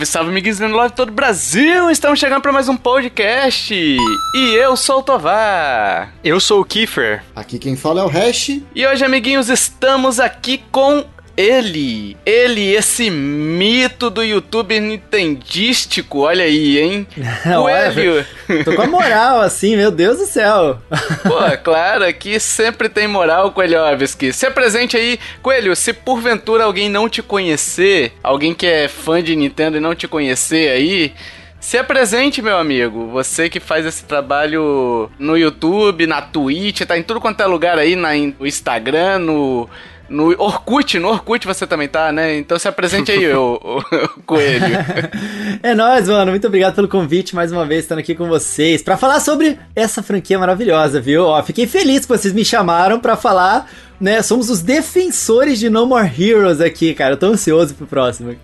Salve, salve, amiguinhos do Love todo o Brasil! Estamos chegando para mais um podcast. E eu sou o Tovar. Eu sou o Kiefer. Aqui quem fala é o Hash. E hoje, amiguinhos, estamos aqui com ele, ele, esse mito do YouTube nintendístico, olha aí, hein? Coelho. Tô com a moral, assim, meu Deus do céu. Pô, claro, aqui sempre tem moral, Coelhovski. Se apresente aí, Coelho, se porventura alguém não te conhecer, alguém que é fã de Nintendo e não te conhecer aí, se apresente, meu amigo. Você que faz esse trabalho no YouTube, na Twitch, tá em tudo quanto é lugar aí, no Instagram, no no Orkut, no Orkut você também tá, né? Então se apresente aí, o, o, Coelho. é nóis, mano. Muito obrigado pelo convite mais uma vez, estando aqui com vocês. para falar sobre essa franquia maravilhosa, viu? Ó, fiquei feliz que vocês me chamaram para falar né? Somos os defensores de No More Heroes aqui, cara. Eu tô ansioso pro próximo.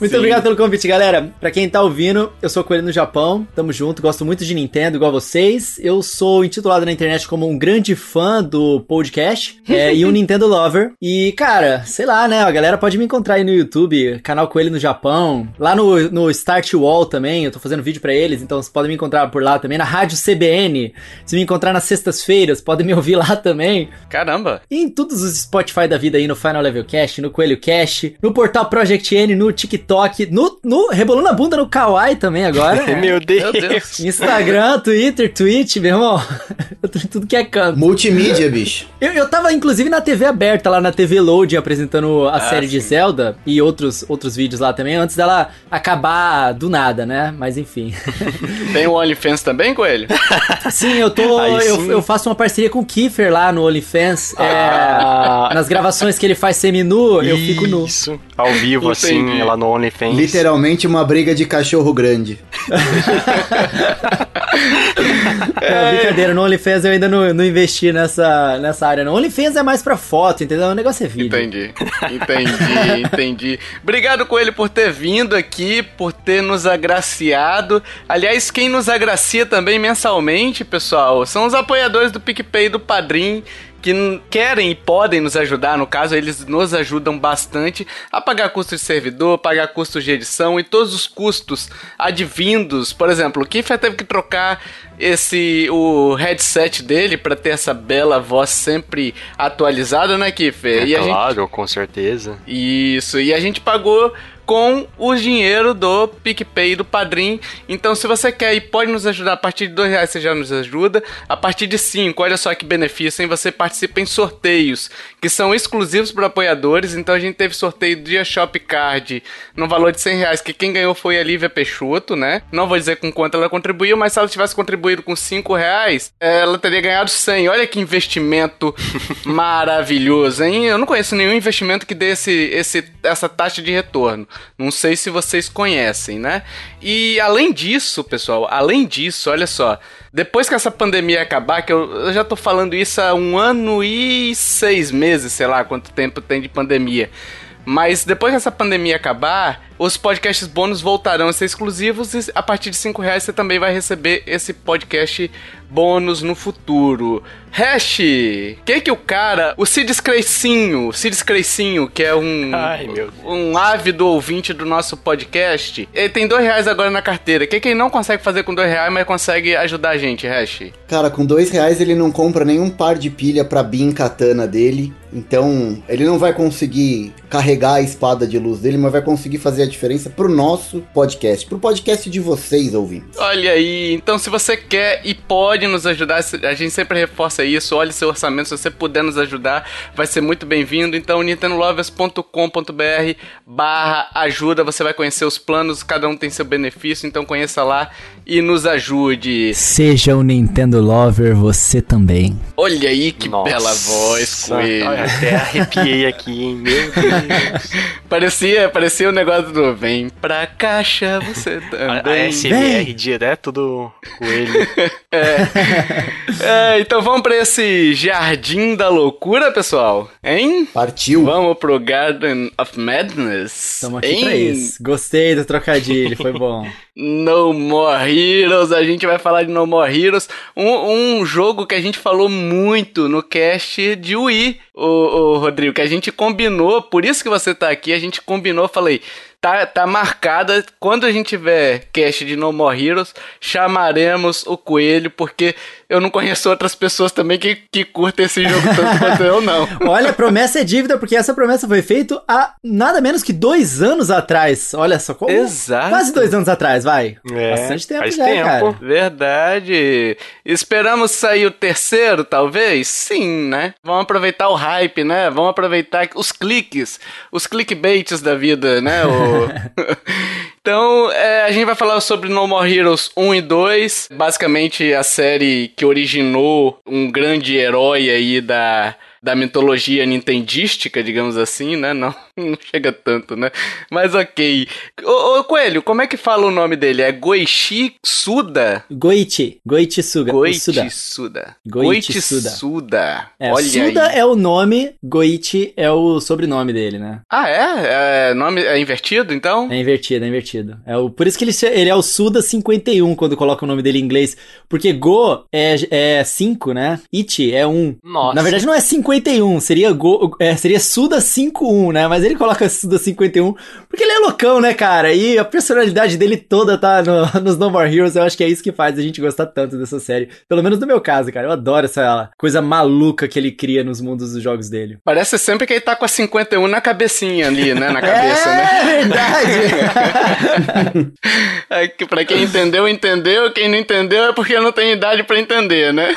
Muito Sim. obrigado pelo convite, galera. Pra quem tá ouvindo, eu sou Coelho no Japão. Tamo junto. Gosto muito de Nintendo, igual vocês. Eu sou intitulado na internet como um grande fã do podcast é, e um Nintendo Lover. E, cara, sei lá, né? A galera pode me encontrar aí no YouTube, canal Coelho no Japão. Lá no, no Start Wall também. Eu tô fazendo vídeo para eles, então vocês podem me encontrar por lá também. Na Rádio CBN. Se me encontrar nas sextas-feiras, podem me ouvir lá também. Caramba! Em todos os Spotify da vida aí, no Final Level Cast, no Coelho Cast, no portal Project N, no TikTok, no, no Rebolando a Bunda no Kawaii também agora. Meu Deus. Meu Deus. Instagram, Twitter, Twitch, meu irmão. Eu tô em tudo que é canto. Multimídia, bicho. Eu, eu tava, inclusive, na TV aberta, lá na TV Load, apresentando a ah, série sim. de Zelda e outros, outros vídeos lá também, antes dela acabar do nada, né? Mas enfim. Tem o OnlyFans também, Coelho? Sim, eu tô. Eu, eu, faço uma parceria com o Kiefer lá no OnlyFans. É, ah. É, nas gravações que ele faz semi-nu, eu fico nu. Isso, ao vivo, assim, lá no OnlyFans. Literalmente uma briga de cachorro grande. é, brincadeira, no OnlyFans eu ainda não, não investi nessa, nessa área. No OnlyFans é mais pra foto, entendeu? O negócio é vídeo. Entendi, entendi, entendi. Obrigado, Coelho, por ter vindo aqui, por ter nos agraciado. Aliás, quem nos agracia também mensalmente, pessoal, são os apoiadores do PicPay do Padrim que querem e podem nos ajudar, no caso, eles nos ajudam bastante a pagar custos de servidor, pagar custos de edição e todos os custos advindos. Por exemplo, o Kiffer teve que trocar esse o headset dele para ter essa bela voz sempre atualizada, né, Kiffer? É, e claro, gente... com certeza. Isso, e a gente pagou com o dinheiro do PicPay do Padrim. Então, se você quer e pode nos ajudar a partir de dois reais, você já nos ajuda. A partir de cinco, olha só que benefício, hein? Você participa em sorteios que são exclusivos para apoiadores. Então, a gente teve sorteio do Dia Shop Card no valor de cem reais, que quem ganhou foi a Lívia Peixoto, né? Não vou dizer com quanto ela contribuiu, mas se ela tivesse contribuído com cinco reais, ela teria ganhado cem. Olha que investimento maravilhoso, hein? Eu não conheço nenhum investimento que dê esse, esse, essa taxa de retorno. Não sei se vocês conhecem, né? E além disso, pessoal, além disso, olha só. Depois que essa pandemia acabar, que eu, eu já tô falando isso há um ano e seis meses, sei lá quanto tempo tem de pandemia. Mas depois que essa pandemia acabar, os podcasts bônus voltarão a ser exclusivos e a partir de 5 reais você também vai receber esse podcast bônus no futuro. Hash, que que o cara, o Cid Creicinho, Cid Creicinho, que é um, Ai, um ávido ouvinte do nosso podcast, ele tem dois reais agora na carteira. O que que ele não consegue fazer com dois reais, mas consegue ajudar a gente, Hash? Cara, com dois reais ele não compra nenhum par de pilha pra Bin Katana dele. Então, ele não vai conseguir carregar a espada de luz dele, mas vai conseguir fazer a diferença pro nosso podcast, pro podcast de vocês, ouvintes. Olha aí, então se você quer e pode nos ajudar, a gente sempre reforça isso, olhe seu orçamento, se você puder nos ajudar, vai ser muito bem-vindo. Então, nintendolovers.com.br barra ajuda, você vai conhecer os planos, cada um tem seu benefício, então conheça lá e nos ajude. Seja um Nintendo Lover você também. Olha aí que Nossa. bela voz, Coelho. Até arrepiei aqui, hein? Meu Deus. parecia, parecia o um negócio do vem pra caixa você também. A, a SMR direto do Coelho. é. É. Então vamos pra esse jardim da loucura, pessoal? Hein? Partiu. Vamos pro Garden of Madness. Tamo aqui hein? pra isso. Gostei do trocadilho, foi bom. No More Heroes, a gente vai falar de No More Heroes, um, um jogo que a gente falou muito no cast de Wii, o Rodrigo, que a gente combinou, por isso que você tá aqui, a gente combinou, falei, tá, tá marcada. Quando a gente tiver cast de No More Heroes, chamaremos o Coelho, porque eu não conheço outras pessoas também que, que curtem esse jogo tanto quanto eu, não. Olha, promessa é dívida, porque essa promessa foi feita há nada menos que dois anos atrás. Olha só, como, Exato. quase dois anos atrás, vai. É, Bastante tempo faz já, tempo. cara. Verdade. Esperamos sair o terceiro, talvez? Sim, né? Vamos aproveitar o hype, né? Vamos aproveitar os cliques, os clickbaits da vida, né? O... então, é, a gente vai falar sobre No More Heroes 1 e 2. Basicamente, a série que originou um grande herói aí da da mitologia nintendística, digamos assim, né? Não, não chega tanto, né? Mas ok. Ô, ô, Coelho, como é que fala o nome dele? É Goichi Suda? Goichi. Goichi Suga. Goichi Suda. Suda. Goichi Suda. Suda. É, Olha Suda aí. é o nome, Goichi é o sobrenome dele, né? Ah, é? é? Nome é invertido, então? É invertido, é invertido. É o, por isso que ele, ele é o Suda 51 quando coloca o nome dele em inglês. Porque Go é 5, né? Ichi é 1. Um. Nossa. Na verdade não é 51, seria, Go, é, seria Suda 51, né? Mas ele coloca Suda 51 porque ele é loucão, né, cara? E a personalidade dele toda tá no- nos No More Heroes. Eu acho que é isso que faz a gente gostar tanto dessa série. Pelo menos no meu caso, cara. Eu adoro essa coisa maluca que ele cria nos mundos dos jogos dele. Parece sempre que ele tá com a 51 na cabecinha ali, né? Na cabeça, é né? verdade! É que pra quem entendeu, entendeu. Quem não entendeu é porque não tem idade pra entender, né?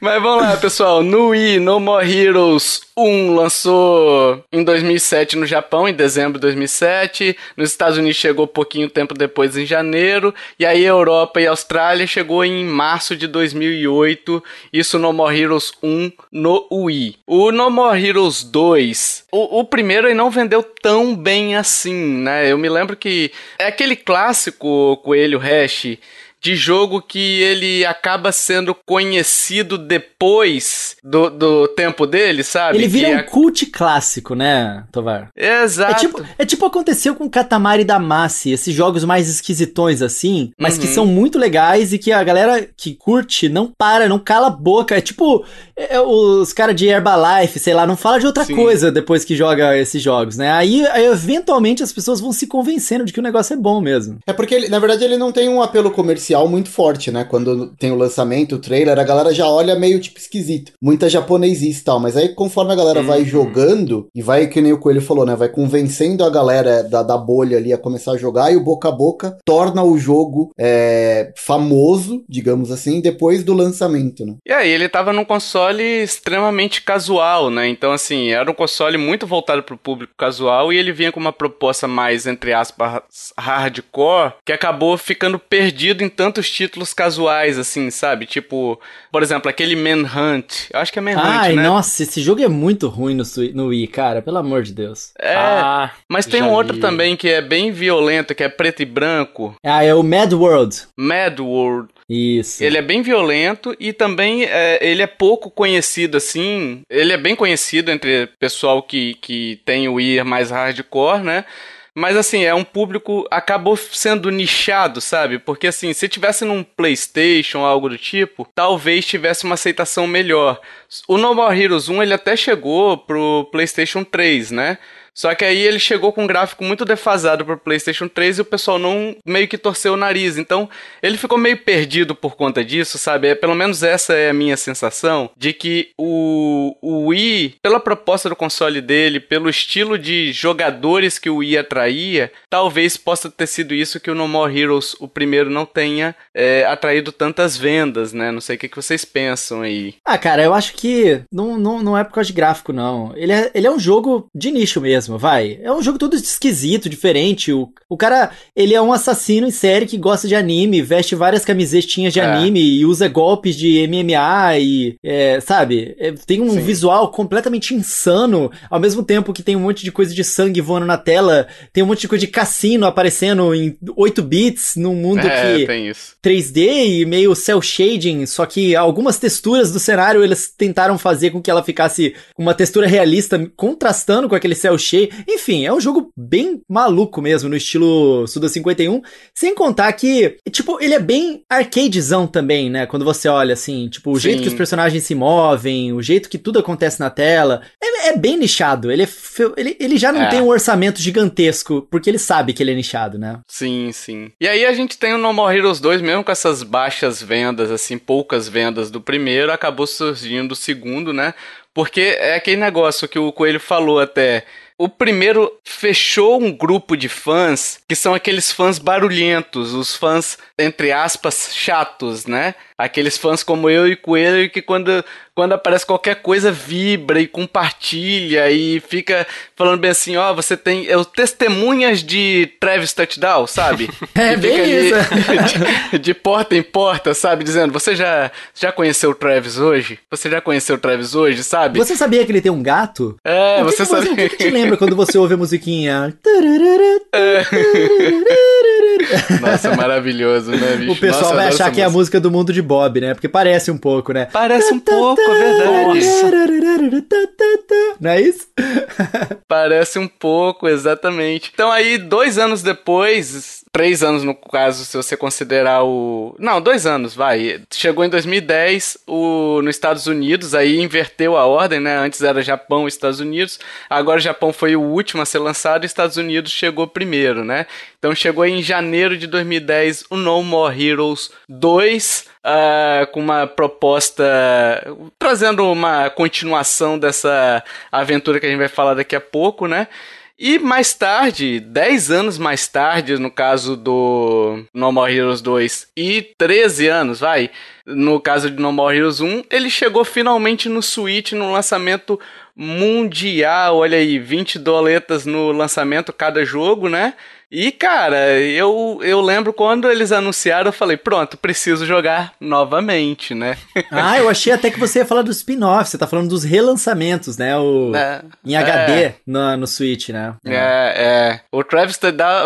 Mas vamos lá, pessoal. No Wii, No More Heroes 1 lançou em 2007 no Japão, em dezembro de 2007. Nos Estados Unidos chegou pouquinho tempo depois, em janeiro. E aí, Europa e Austrália chegou em março de 2008. Isso No More Heroes 1 no Wii. O No More Heroes 2, o, o primeiro não vendeu tão bem assim, né? Eu me lembro que é aquele clássico Coelho Hash de jogo que ele acaba sendo conhecido depois do, do tempo dele, sabe? Ele vira Que um é- cult clássico, né, Tovar? Exato. É tipo, é tipo aconteceu com Katamari Damacy, esses jogos mais esquisitões assim, mas que Uhum. são muito legais e que a galera que curte não para, não cala a boca. É tipo é, os caras de Herbalife, sei lá, não fala de outra Sim. coisa depois que joga esses jogos, né? Aí, aí, eventualmente as pessoas vão se convencendo de que o negócio é bom mesmo. É porque, ele, na verdade, ele não tem um apelo comercial muito forte, né? Quando tem o lançamento, o trailer, a galera já olha meio tipo esquisito. Muita japonesice e tal. Mas aí, conforme a galera vai Uhum. jogando, e vai, que nem o Coelho falou, né? Vai convencendo a galera da, da bolha ali a começar a jogar, e o boca a boca torna o jogo é, famoso, digamos assim, depois do lançamento, né? E aí, ele tava num console extremamente casual, né? Então, assim, era um console muito voltado pro público casual e ele vinha com uma proposta mais, entre aspas, hardcore, que acabou ficando perdido em tantos títulos casuais, assim, sabe? Tipo, por exemplo, aquele Manhunt. Eu acho que é Manhunt, Ai, né? nossa, esse jogo é muito ruim no, Sui- no Wii, cara, pelo amor de Deus. É, Ah, mas tem um outro vi. também que é bem violento, que é preto e branco. Ah, é o Mad World. Mad World. Isso. Ele é bem violento e também é, ele é pouco conhecido assim. Ele é bem conhecido entre pessoal que, que tem o Wii mais hardcore, né? Mas assim, é um público acabou sendo nichado, sabe? Porque assim, se tivesse num PlayStation algo do tipo, talvez tivesse uma aceitação melhor. O No More Heroes 1 ele até chegou pro PlayStation 3, né? Só que aí ele chegou com um gráfico muito defasado pro PlayStation 3 e o pessoal não meio que torceu o nariz. Então, ele ficou meio perdido por conta disso, sabe? É, pelo menos essa é a minha sensação de que o, o Wii, pela proposta do console dele, pelo estilo de jogadores que o Wii atraía, talvez possa ter sido isso que o No More Heroes, o primeiro, não tenha é, atraído tantas vendas, né? Não sei o que, que vocês pensam aí. Ah, cara, eu acho que não, não, não é por causa de gráfico, não. Ele é, ele é um jogo de nicho mesmo, vai. É um jogo todo esquisito, diferente. O, o cara, ele é um assassino em série que gosta de anime, veste várias camisetinhas de É. anime e usa golpes de MMA e, é, sabe, é, tem um Sim. visual completamente insano, ao mesmo tempo que tem um monte de coisa de sangue voando na tela, tem um monte de coisa de cassino aparecendo em 8 bits num mundo é, que... tem isso. 3D e meio cel shading, só que algumas texturas do cenário eles tentaram fazer com que ela ficasse uma textura realista, contrastando com aquele cel shading achei. Enfim, é um jogo bem maluco mesmo, no estilo Suda 51. Sem contar que, tipo, ele é bem arcadezão também, né? Quando você olha assim, tipo, o Sim. jeito que os personagens se movem, o jeito que tudo acontece na tela. É, é bem nichado. Ele, é fe- ele, ele já não É. tem um orçamento gigantesco, porque ele sabe que ele é nichado, né? Sim, sim. E aí a gente tem o No More Heroes 2, mesmo com essas baixas vendas, assim, poucas vendas do primeiro, acabou surgindo o segundo, né? Porque é aquele negócio que o Coelho falou até. O primeiro fechou um grupo de fãs que são aqueles fãs barulhentos, os fãs, entre aspas, chatos, né? Aqueles fãs como eu e Coelho que quando, quando aparece qualquer coisa vibra e compartilha e fica falando bem assim, ó, você tem é, o testemunhas de Travis Touchdown, sabe? É bem isso. de, de porta em porta, sabe? Dizendo, você já, já conheceu o Travis hoje? Você já conheceu o Travis hoje, sabe? Você sabia que ele tem um gato? É, o que você que sabe. O que, que te lembra quando você ouve a musiquinha? Nossa, maravilhoso, né, bicho? O pessoal Nossa, eu vai achar que é a música. música do mundo de Bob, né? Porque parece um pouco, né? Parece um pouco, é verdade. Não é isso? Parece um pouco, exatamente. Então aí, dois anos depois, três anos no caso, se você considerar o... Não, dois anos, vai. Chegou em 2010, o... nos Estados Unidos, aí inverteu a ordem, né? Antes era Japão e Estados Unidos, agora o Japão foi o último a ser lançado e Estados Unidos chegou primeiro, né? Então chegou em janeiro de 2010 o No More Heroes 2, ah, com uma proposta trazendo uma continuação dessa aventura que a gente vai falar daqui a pouco, né? E mais tarde, 10 anos mais tarde, no caso do No More Heroes 2, e 13 anos, vai, no caso de No More Heroes 1, ele chegou finalmente no Switch, no lançamento mundial, olha aí, 20 doletas no lançamento cada jogo, né? E, cara, eu, eu lembro quando eles anunciaram, eu falei, pronto, preciso jogar novamente, né? Ah, eu achei até que você ia falar do spin-off. Você tá falando dos relançamentos, né? O... É, Em HD no, no Switch, né? É, é. O Travis,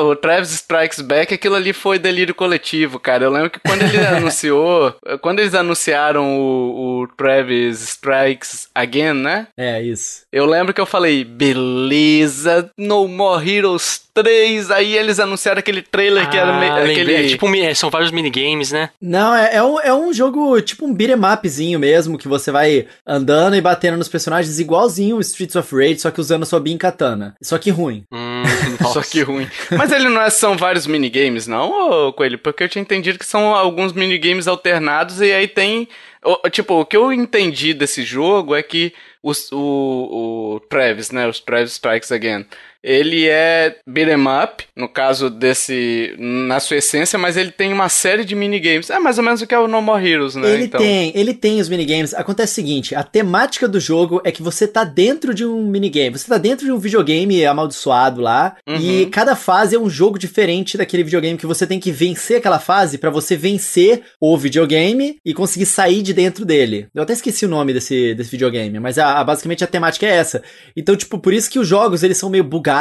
o Travis Strikes Back, aquilo ali foi delírio coletivo, cara. Eu lembro que quando ele anunciou, quando eles anunciaram o, o Travis Strikes Again, né? É, isso. Eu lembro que eu falei, beleza, No More Heroes 3. Aí eles anunciaram aquele trailer que era meio, Ah, aquele. é tipo, são vários minigames, né? Não, é, é, um, é um jogo tipo um beat'em upzinho mesmo, que você vai andando e batendo nos personagens igualzinho o Streets of Rage, só que usando sua Bin Katana. Só que ruim. Hum, Só que ruim. Mas ele não é, são vários minigames, não, ô Coelho? Porque eu tinha entendido que são alguns minigames alternados e aí tem. o- Tipo, o que eu entendi desse jogo é que os- o, o Travis, né? Os Travis Strikes Again. Ele é beat'em up, no caso desse. na sua essência, mas ele tem uma série de minigames. É mais ou menos o que é o No More Heroes, né? Ele tem, ele tem os minigames. Acontece o seguinte, a temática do jogo é que você tá dentro de um minigame, você tá dentro de um videogame amaldiçoado lá, Uhum. e cada fase é um jogo diferente daquele videogame que você tem que vencer aquela fase pra você vencer o videogame e conseguir sair de dentro dele. Eu até esqueci o nome desse, desse videogame, mas a, a- basicamente a temática é essa. Então, tipo, por isso que os jogos eles são meio bugados.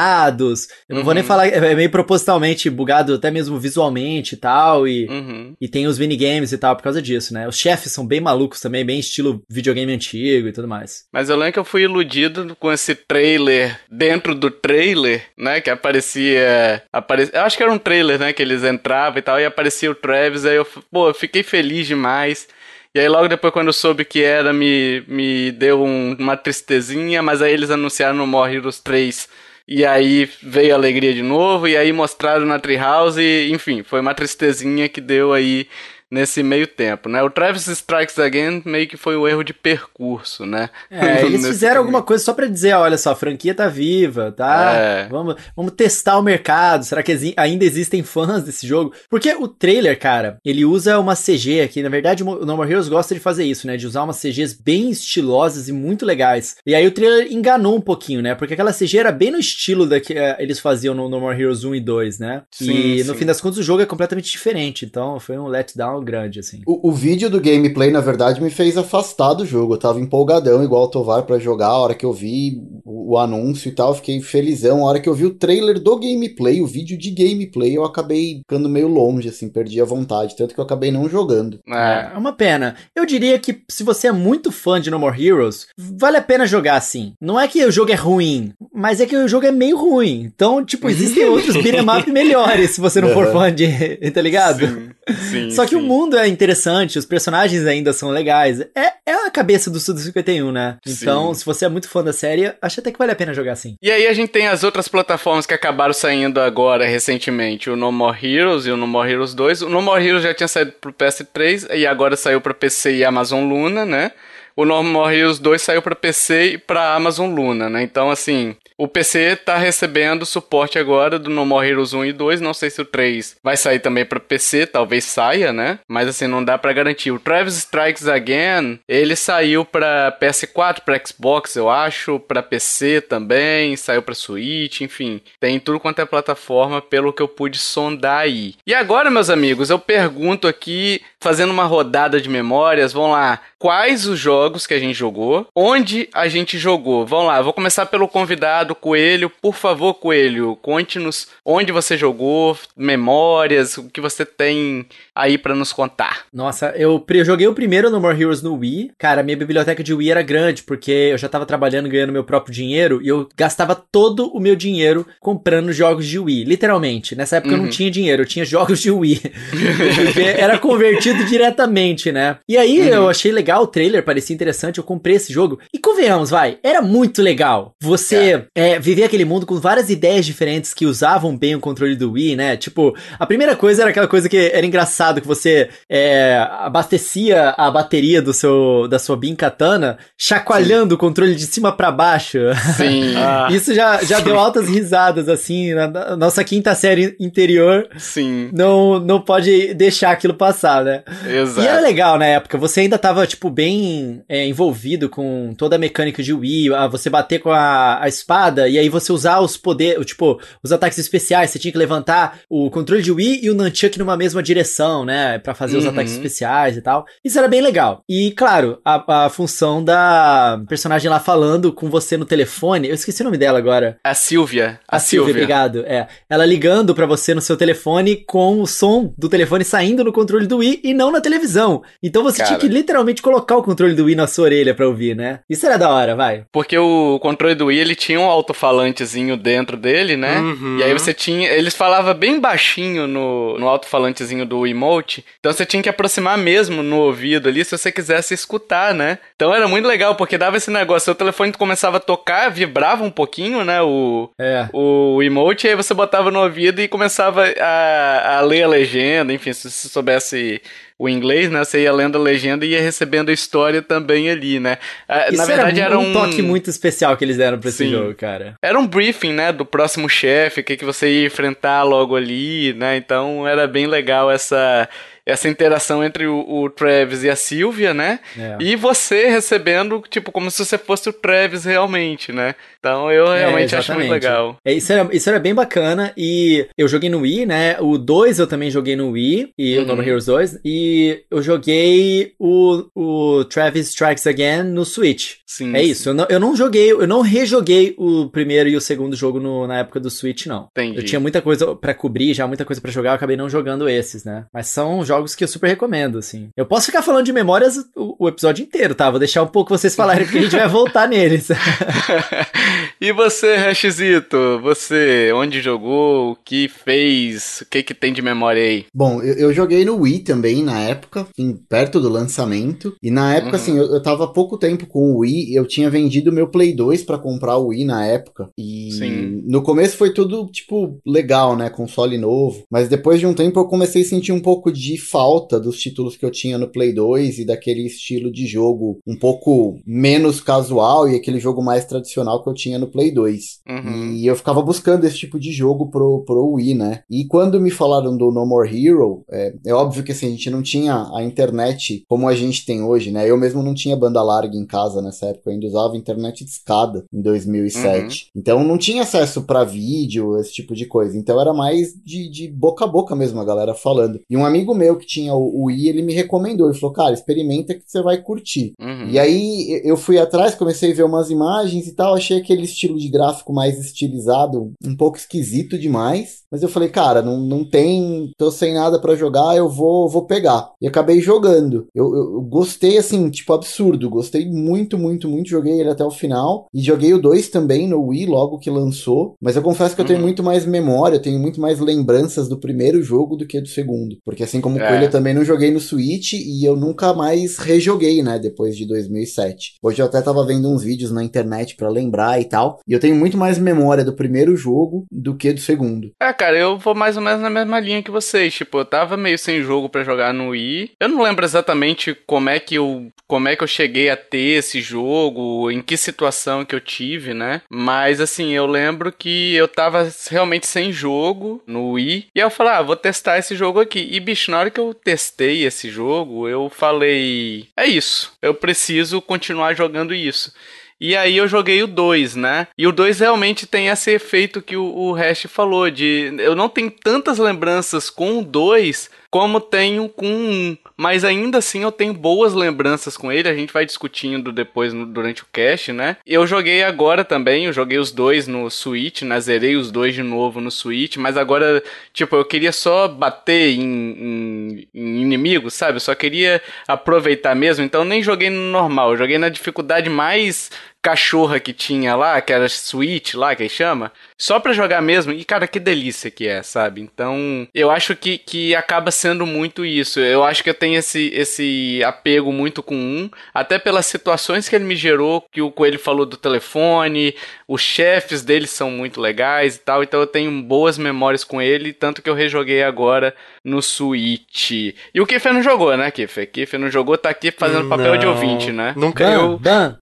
Eu não vou nem Uhum. falar, é meio propositalmente bugado até mesmo visualmente e tal, e Uhum. e tem os minigames e tal por causa disso, né? Os chefes são bem malucos também, bem estilo videogame antigo e tudo mais. Mas eu lembro que eu fui iludido com esse trailer dentro do trailer, né? Que aparecia. Apare... Eu acho que era um trailer, né? Que eles entravam e tal, e aparecia o Travis, aí eu, pô, eu fiquei feliz demais. E aí logo depois, quando eu soube que era, me, me deu um- uma tristezinha, mas aí eles anunciaram no More Heroes 3. E aí veio a alegria de novo, e aí mostraram na Treehouse, e, enfim, foi uma tristezinha que deu aí nesse meio tempo, né? O Travis Strikes Again meio que foi um erro de percurso, né? É, eles fizeram caminho. alguma coisa só pra dizer, olha só, a franquia tá viva, tá? É. Vamos, vamos testar o mercado. Será que ainda existem fãs desse jogo? Porque o trailer, cara, ele usa uma CG aqui. Na verdade, o No More Heroes gosta de fazer isso, né? De usar umas CGs bem estilosas e muito legais. E aí o trailer enganou um pouquinho, né? Porque aquela CG era bem no estilo da que eh, eles faziam no No More Heroes 1 e 2, né? Sim, e no sim. fim das contas o jogo é completamente diferente. Então foi um letdown grande, assim. O, o vídeo do gameplay, na verdade, me fez afastar do jogo. Eu tava empolgadão, igual o Tovar, pra jogar. A hora que eu vi o, o anúncio e tal, eu fiquei felizão. A hora que eu vi o trailer do gameplay, o vídeo de gameplay, eu acabei ficando meio longe, assim, perdi a vontade. Tanto que eu acabei não jogando. É. É uma pena. Eu diria que se você é muito fã de No More Heroes, vale a pena jogar assim. Não é que o jogo é ruim, mas é que o jogo é meio ruim. Então, tipo, existem outros beat'em up melhores se você não for fã de. Tá ligado? Sim, sim, Só que o sim. mundo é interessante, os personagens ainda são legais. É, é a cabeça do Sudo 51, né? Então, Sim. se você é muito fã da série, acho até que vale a pena jogar assim. E aí a gente tem as outras plataformas que acabaram saindo agora recentemente, o No More Heroes e o No More Heroes 2. O No More Heroes já tinha saído pro PS3 e agora saiu pra PC e Amazon Luna, né? O No More Heroes 2 saiu pra PC e pra Amazon Luna, né? Então, assim, o PC tá recebendo suporte agora do No More Heroes 1 e 2. Não sei se o 3 vai sair também pra PC, talvez saia, né? Mas assim, não dá pra garantir. O Travis Strikes Again, ele saiu pra PS4, pra Xbox, eu acho, pra PC também, saiu pra Switch, enfim. Tem tudo quanto é plataforma, pelo que eu pude sondar aí. E agora, meus amigos, eu pergunto aqui, fazendo uma rodada de memórias, vamos lá. Quais os jogos que a gente jogou? Onde a gente jogou? Vamos lá, vou começar pelo convidado Coelho. Por favor, Coelho, conte-nos onde você jogou, memórias, o que você tem aí pra nos contar. Nossa, eu, joguei o primeiro No More Heroes no Wii. Cara, minha biblioteca de Wii era grande, porque eu já tava trabalhando, ganhando meu próprio dinheiro, e eu gastava todo o meu dinheiro comprando jogos de Wii, literalmente. Nessa época eu não Uhum. tinha dinheiro, eu tinha jogos de Wii. era convertido diretamente, né? E aí Uhum. eu achei legal o trailer, parecia interessante, eu comprei esse jogo. E convenhamos, vai, era muito legal. Você é, viver aquele mundo com várias ideias diferentes que usavam bem o controle do Wii, né? Tipo, a primeira coisa era aquela coisa que era engraçado, que você é, abastecia a bateria do seu, da sua Bin Katana, chacoalhando o controle de cima pra baixo. Sim, Ah, Isso já, já deu altas risadas, assim, na, na nossa quinta série interior sim, não, não pode deixar aquilo passar, né? exato. E era legal na época, você ainda tava, tipo, bem é, envolvido com toda a mecânica de Wii, você bater com a, a espada e aí você usar os poderes, tipo, os ataques especiais, você tinha que levantar o controle de Wii e o Nunchuck numa mesma direção, né, Pra fazer os Uhum. ataques especiais e tal. Isso era bem legal. E, claro, a, a função da personagem lá falando com você no telefone, eu esqueci o nome dela agora. A Silvia. A, Silvia, obrigado. É. Ela ligando pra você no seu telefone com o som do telefone saindo no controle do Wii e não na televisão. Então você tinha Cara. que literalmente colocar o controle do Wii na sua orelha pra ouvir, né? Isso era da hora, vai. Porque o controle do Wii, ele tinha um alto-falantezinho dentro dele, né? Uhum. E aí você tinha... Eles falavam bem baixinho no, no alto-falantezinho do emote. Então você tinha que aproximar mesmo no ouvido ali, se você quisesse escutar, né? Então era muito legal, porque dava esse negócio. Seu telefone começava a tocar, vibrava um pouquinho, né? O, É. o emote, aí você botava no ouvido e começava a, a ler a legenda, enfim, se você soubesse o inglês, né, você ia lendo a legenda e ia recebendo a história também ali, né. Ah, Na verdade era era um, toque muito especial que eles deram pra esse jogo, cara. Era um briefing, né, do próximo chefe, o que, que você ia enfrentar logo ali, né, então era bem legal essa... Essa interação entre o, o Travis e a Sylvia, né? É. E você recebendo, tipo, como se você fosse o Travis realmente, né? Então eu É, realmente acho muito legal. É, isso, era, isso era bem bacana e eu joguei no Wii, né? O 2 eu também joguei no Wii, e o Uhum. No More Heroes 2, e eu joguei o, o Travis Strikes Again no Switch. Sim. É isso, eu não, eu não joguei, eu não rejoguei o primeiro e o segundo jogo no- na época do Switch, não. Entendi. Eu tinha muita coisa pra cobrir, já muita coisa pra jogar, eu acabei não jogando esses, né? Mas são jogos que eu super recomendo, assim. Eu posso ficar falando de memórias o, o episódio inteiro, tá? Vou deixar um pouco vocês falarem, porque a gente vai voltar neles. e você, Hashzito? Você, onde jogou? O que fez? O que que tem de memória aí? Bom, eu, eu joguei no Wii também na época, em- perto do lançamento. E na época, Uhum. assim, eu, eu tava há pouco tempo com o Wii. Eu tinha vendido meu Play 2 pra comprar o Wii na época. E Sim. no começo foi tudo, tipo, legal, né? Console novo. Mas depois de um tempo eu comecei a sentir um pouco de falta dos títulos que eu tinha no Play 2 e daquele estilo de jogo um pouco menos casual e aquele jogo mais tradicional que eu tinha no Play 2. Uhum. E eu ficava buscando esse tipo de jogo pro, pro Wii, né? E quando me falaram do No More Hero, é, é óbvio que assim, a gente não tinha a internet como a gente tem hoje, né? Eu mesmo não tinha banda larga em casa nessa época, eu ainda usava internet de escada em 2007. Então não tinha acesso pra vídeo, esse tipo de coisa. Então era mais de, de boca a boca mesmo, a galera falando. E um amigo meu meu que tinha o, o Wii, ele me recomendou. Ele falou, cara, experimenta que você vai curtir. Uhum. E aí eu fui atrás, comecei a ver umas imagens e tal, achei aquele estilo de gráfico mais estilizado um pouco esquisito demais. Mas eu falei, cara, não, não tem. tô sem nada pra jogar, eu vou, vou pegar. E acabei jogando. Eu, eu, eu gostei, assim, tipo, absurdo. Gostei muito, muito, muito. Joguei ele até o final. E joguei o 2 também no Wii, logo que lançou. Mas eu confesso que eu tenho Uhum. muito mais memória, eu tenho muito mais lembranças do primeiro jogo do que do segundo. Porque assim como É. Coelho, eu também não joguei no Switch e eu nunca mais rejoguei, né, depois de 2007. Hoje eu até tava vendo uns vídeos na internet pra lembrar e tal. E eu tenho muito mais memória do primeiro jogo do que do segundo. É, cara, eu vou mais ou menos na mesma linha que vocês. Tipo, eu tava meio sem jogo pra jogar no Wii. Eu não lembro exatamente como é que eu como é que eu cheguei a ter esse jogo, em que situação que eu tive, né? Mas assim, eu lembro que eu tava realmente sem jogo no Wii. E eu falei, ah, vou testar esse jogo aqui. E bicho, na hora que eu testei esse jogo, eu falei, é isso. Eu preciso continuar jogando isso. E aí eu joguei o 2, né? E o 2 realmente tem esse efeito que o, o Hash falou, de eu não tenho tantas lembranças com o 2 como tenho com 1. Mas ainda assim eu tenho boas lembranças com ele, a gente vai discutindo depois no- durante o cast, né? Eu joguei agora também, eu joguei os dois no Switch, né? Zerei os dois de novo no Switch, mas agora, tipo, eu queria só bater em, em, em inimigos, sabe? Eu só queria aproveitar mesmo, então nem joguei no normal, joguei na dificuldade mais cachorra que tinha lá, que era Switch lá, que aí chama, só pra jogar mesmo, e cara, que delícia que é, sabe? Então, eu acho que, que acaba sendo muito isso. Eu acho que eu tenho esse, esse apego muito com um, até pelas situações que ele me gerou, que o Coelho falou do telefone, os chefes dele são muito legais e tal, então eu tenho boas memórias com ele, tanto que eu rejoguei agora no Switch. E o Kiffer não jogou, né, Kiffer? Kiffer não jogou, tá aqui fazendo papel de Não, ouvinte, né? Nunca Ban, eu ban.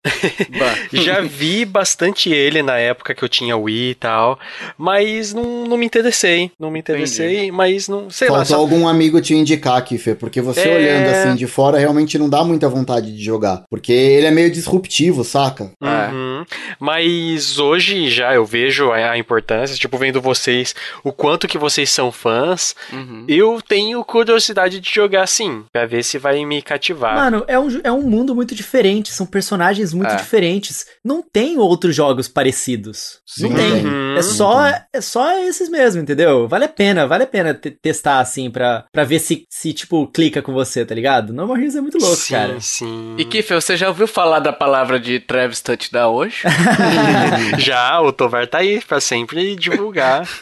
Bah. já vi bastante ele na época que eu tinha Wii e tal, mas não, não me interessei. Não me interessei, mas não. Sei lá, Faltou só. algum amigo te indicar, Kiffer, porque você É. olhando assim de fora realmente não dá muita vontade de jogar. Porque ele é meio disruptivo, saca? É. Uhum. Mas hoje já eu vejo a a importância, tipo, vendo vocês, o quanto que vocês são fãs, Uhum. eu tenho curiosidade de jogar sim, pra ver se vai me cativar. Mano, é um, é um mundo muito diferente, são personagens muito É. diferentes. Não tem outros jogos parecidos. Sim, não tem. Uhum. É só, é só esses mesmo, entendeu? Vale a pena, vale a pena te- testar assim pra, pra ver se, se, tipo, clica com você, tá ligado? No More Heroes é muito louco, sim, cara. sim. E Kiffer, você já ouviu falar da palavra de Travis Touchdown hoje? Já, o Tovar tá aí pra sempre divulgar.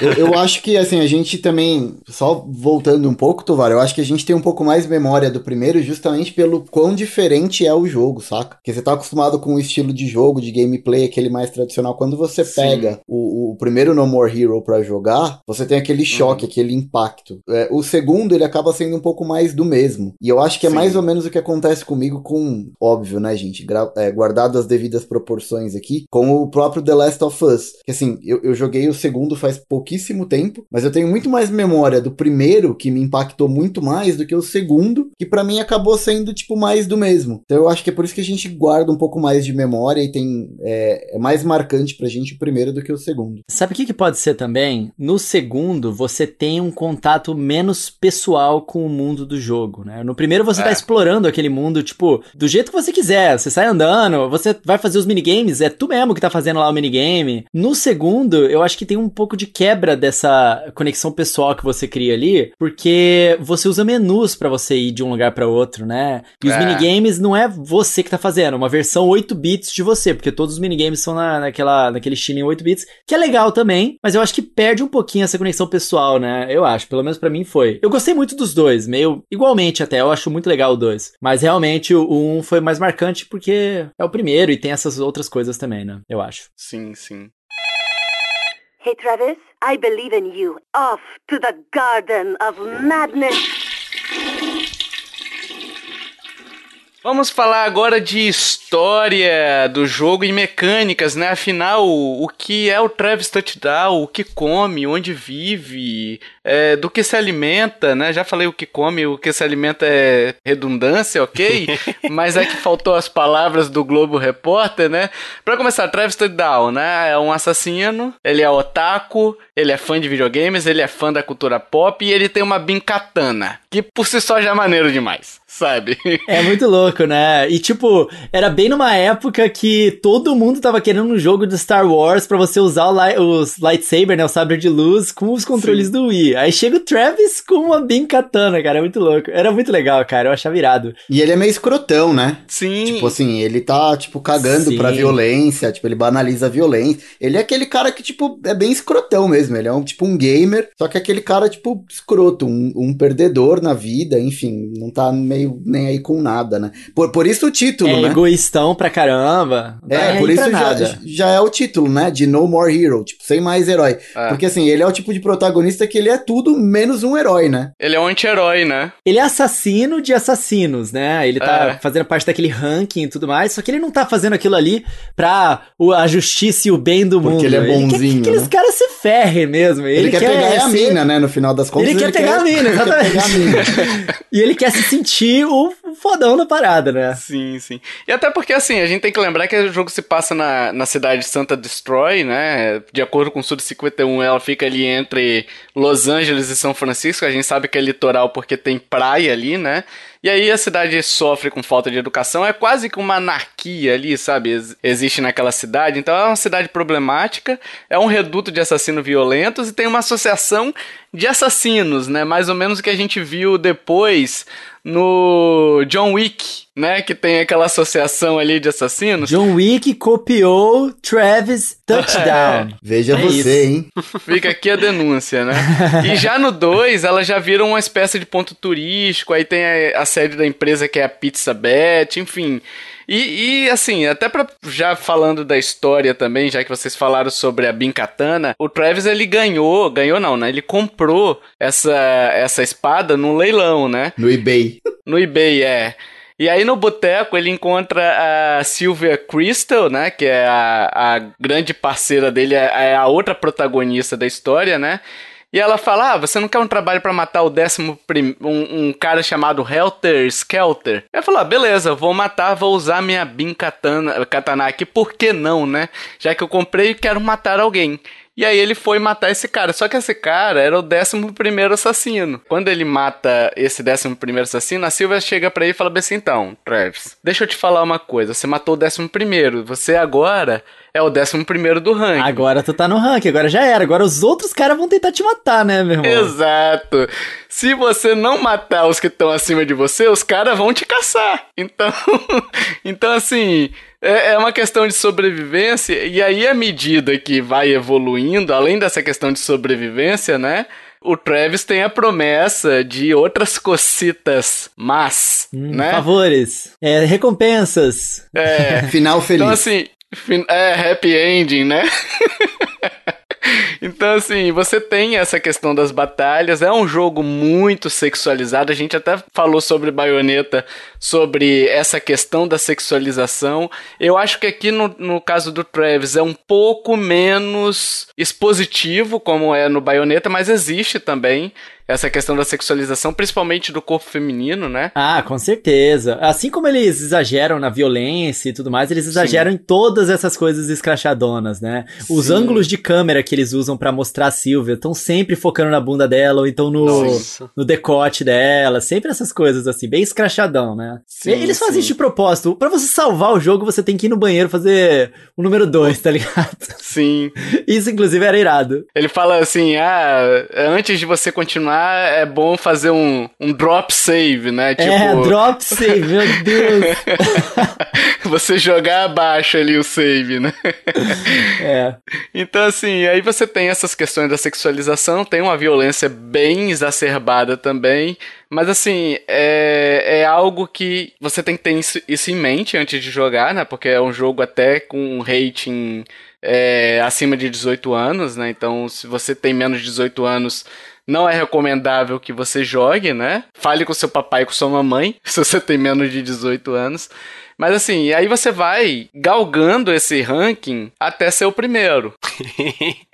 Eu, eu acho que, assim, a gente também, só voltando um pouco, Tovar, eu acho que a gente tem um pouco mais memória do primeiro justamente pelo quão diferente é o jogo, saca? Porque você tá acostumado com o estilo de jogo, de gameplay, aquele mais tradicional. Quando você pega o, o primeiro No More Hero pra jogar, você tem aquele choque, aquele impacto. É, o segundo, ele acaba sendo um pouco mais do mesmo. E eu acho que é Sim. mais ou menos o que acontece comigo com, óbvio, né, gente? Gra é, guardado as devidas proporções aqui, com o próprio The Last of Us. Que assim, eu, eu joguei o segundo faz pouquíssimo tempo, mas eu tenho muito mais memória do primeiro, que me impactou muito mais, do que o segundo, que pra mim acabou sendo, tipo, mais do mesmo. Então eu acho que é por isso que a gente guarda um pouco mais de memória e tem. É, é mais marcante pra gente o primeiro do que o segundo. Sabe o que, que pode ser também? No segundo, você tem um contato menos pessoal com o mundo do jogo, né? No primeiro, você tá É. explorando aquele mundo, tipo, do jeito que você quiser. Você sai andando, você vai fazer os minigames, é tu mesmo que tá fazendo lá o minigame. No segundo, eu acho que tem um pouco de quebra dessa conexão pessoal que você cria ali, porque você usa menus pra você ir de um lugar pra outro, né? E os É. minigames não é você que tá fazendo, é uma versão 8 bits de você, porque todos os minigames são na, naquela, naquele estilo em 8 bits, que é legal também, mas eu acho que perde um pouquinho essa conexão pessoal, né? Eu acho, pelo menos pra mim foi. Eu gostei muito dos dois, meio igualmente até, eu acho muito legal o dois. Mas realmente o 1 um foi mais marcante porque é o primeiro e tem essas outras coisas também, né? Eu acho. Sim, sim. Hey, Travis, I believe in you. Off to the Garden of Madness. Vamos falar agora de história do jogo e mecânicas, né? Afinal, o que é o Travis Touchdown, o que come, onde vive, é, do que se alimenta, né? Já falei o que come, o que se alimenta é redundância, ok? Mas é que faltou as palavras do Globo Repórter, né? Pra começar, Travis Down, né? É um assassino, ele é otaku, ele é fã de videogames, ele é fã da cultura pop e ele tem uma bincatana, que por si só já é maneiro demais sabe? É muito louco, né? E tipo, era bem numa época que todo mundo tava querendo um jogo de Star Wars para você usar li os lightsaber, né? O sabre de luz com os controles Sim. do Wii. Aí chega o Travis com uma bem katana, cara. É muito louco. Era muito legal, cara. Eu achava irado. E ele é meio escrotão, né? Sim. Tipo assim, ele tá, tipo, cagando Sim. pra violência. Tipo, ele banaliza a violência. Ele é aquele cara que, tipo, é bem escrotão mesmo. Ele é um, tipo, um gamer. Só que é aquele cara, tipo, escroto. Um, um perdedor na vida. Enfim, não tá meio meio nem aí com nada, né? Por, por isso o título, é né? egoístão pra caramba. É, por isso já, já é o título, né? De No More Hero, tipo, sem mais herói. É. Porque assim, ele é o tipo de protagonista que ele é tudo menos um herói, né? Ele é um anti-herói, né? Ele é assassino de assassinos, né? Ele tá é. fazendo parte daquele ranking e tudo mais, só que ele não tá fazendo aquilo ali pra a justiça e o bem do Porque mundo. ele é bonzinho. Ele quer que aqueles caras se ferrem mesmo. Ele, ele quer, quer, pegar a mina, né? No final das contas. Ele, ele quer pegar a mina, exatamente. a mina. e ele quer se sentir o fodão da parada, né? Sim, sim. E até porque, assim, a gente tem que lembrar que o jogo se passa na, na cidade de Santa Destroy, né? De acordo com o Sud 51, ela fica ali entre Los Angeles e São Francisco. A gente sabe que é litoral porque tem praia ali, né? E aí a cidade sofre com falta de educação, é quase que uma anarquia ali, sabe? existe naquela cidade. Então é uma cidade problemática, é um reduto de assassinos violentos e tem uma associação de assassinos, né? Mais ou menos o que a gente viu depois no John Wick, né? Que tem aquela associação ali de assassinos. John Wick copiou Travis Touchdown. É. Veja é você, isso. hein? Fica aqui a denúncia, né? E já no 2, ela já vira uma espécie de ponto turístico, aí tem a, a sede da empresa que é a Pizza Bet, enfim. E, e, assim, até pra já falando da história também, já que vocês falaram sobre a Bin Katana, o Travis ele ganhou, ganhou não, né? Ele comprou essa, essa espada num leilão, né? No eBay. No eBay, é. E aí no boteco ele encontra a Sylvia Crystal, né? Que é a, a grande parceira dele, é, é a outra protagonista da história, né? E ela fala: Ah, você não quer um trabalho para matar o décimo prim... um, um, cara chamado Helter Skelter? Ela falou: ah, beleza, vou matar, vou usar minha Bin katana, katana aqui, por que não, né? Já que eu comprei e quero matar alguém. E aí ele foi matar esse cara. Só que esse cara era o décimo primeiro assassino. Quando ele mata esse décimo primeiro assassino, a Silvia chega para ele e fala assim: então, Travis, deixa eu te falar uma coisa. Você matou o décimo primeiro. Você agora é o décimo primeiro do ranking. Agora tu tá no ranking, agora já era. Agora os outros caras vão tentar te matar, né, meu irmão? Exato. Se você não matar os que estão acima de você, os caras vão te caçar. Então, então assim, é, é uma questão de sobrevivência. E aí, à medida que vai evoluindo, além dessa questão de sobrevivência, né? o Travis tem a promessa de outras cocitas mas, hum, né? Favores, é, recompensas. É. Final feliz. Então, assim, é, happy ending, né? Então, assim, você tem essa questão das batalhas. É um jogo muito sexualizado. A gente até falou sobre baioneta, sobre essa questão da sexualização. Eu acho que aqui no, no caso do Travis é um pouco menos expositivo, como é no baioneta, mas existe também essa questão da sexualização, principalmente do corpo feminino, né? Ah, com certeza. Assim como eles exageram na violência e tudo mais, eles exageram Sim. em todas essas coisas escrachadonas, né? Os Sim. ângulos de câmera que eles usam para mostrar a Silvia estão sempre focando na bunda dela ou então no, no decote dela, sempre essas coisas assim, bem escrachadão, né? Sim, eles fazem isso de propósito. Para você salvar o jogo, você tem que ir no banheiro fazer o número 2, tá ligado? Sim. Isso, inclusive, era irado. Ele fala assim: ah, antes de você continuar é bom fazer um, um drop save, né? É, tipo... É, drop save, meu Deus. você jogar abaixo ali o save, né? É. Então, assim, aí você tem essas questões da sexualização, tem uma violência bem exacerbada também. Mas assim, é, é algo que você tem que ter isso, isso, em mente antes de jogar, né? Porque é um jogo até com um rating é, acima de 18 anos, né? Então, se você tem menos de 18 anos, não é recomendável que você jogue, né? Fale com seu papai e com sua mamãe, se você tem menos de 18 anos. Mas assim, aí você vai galgando esse ranking até ser o primeiro.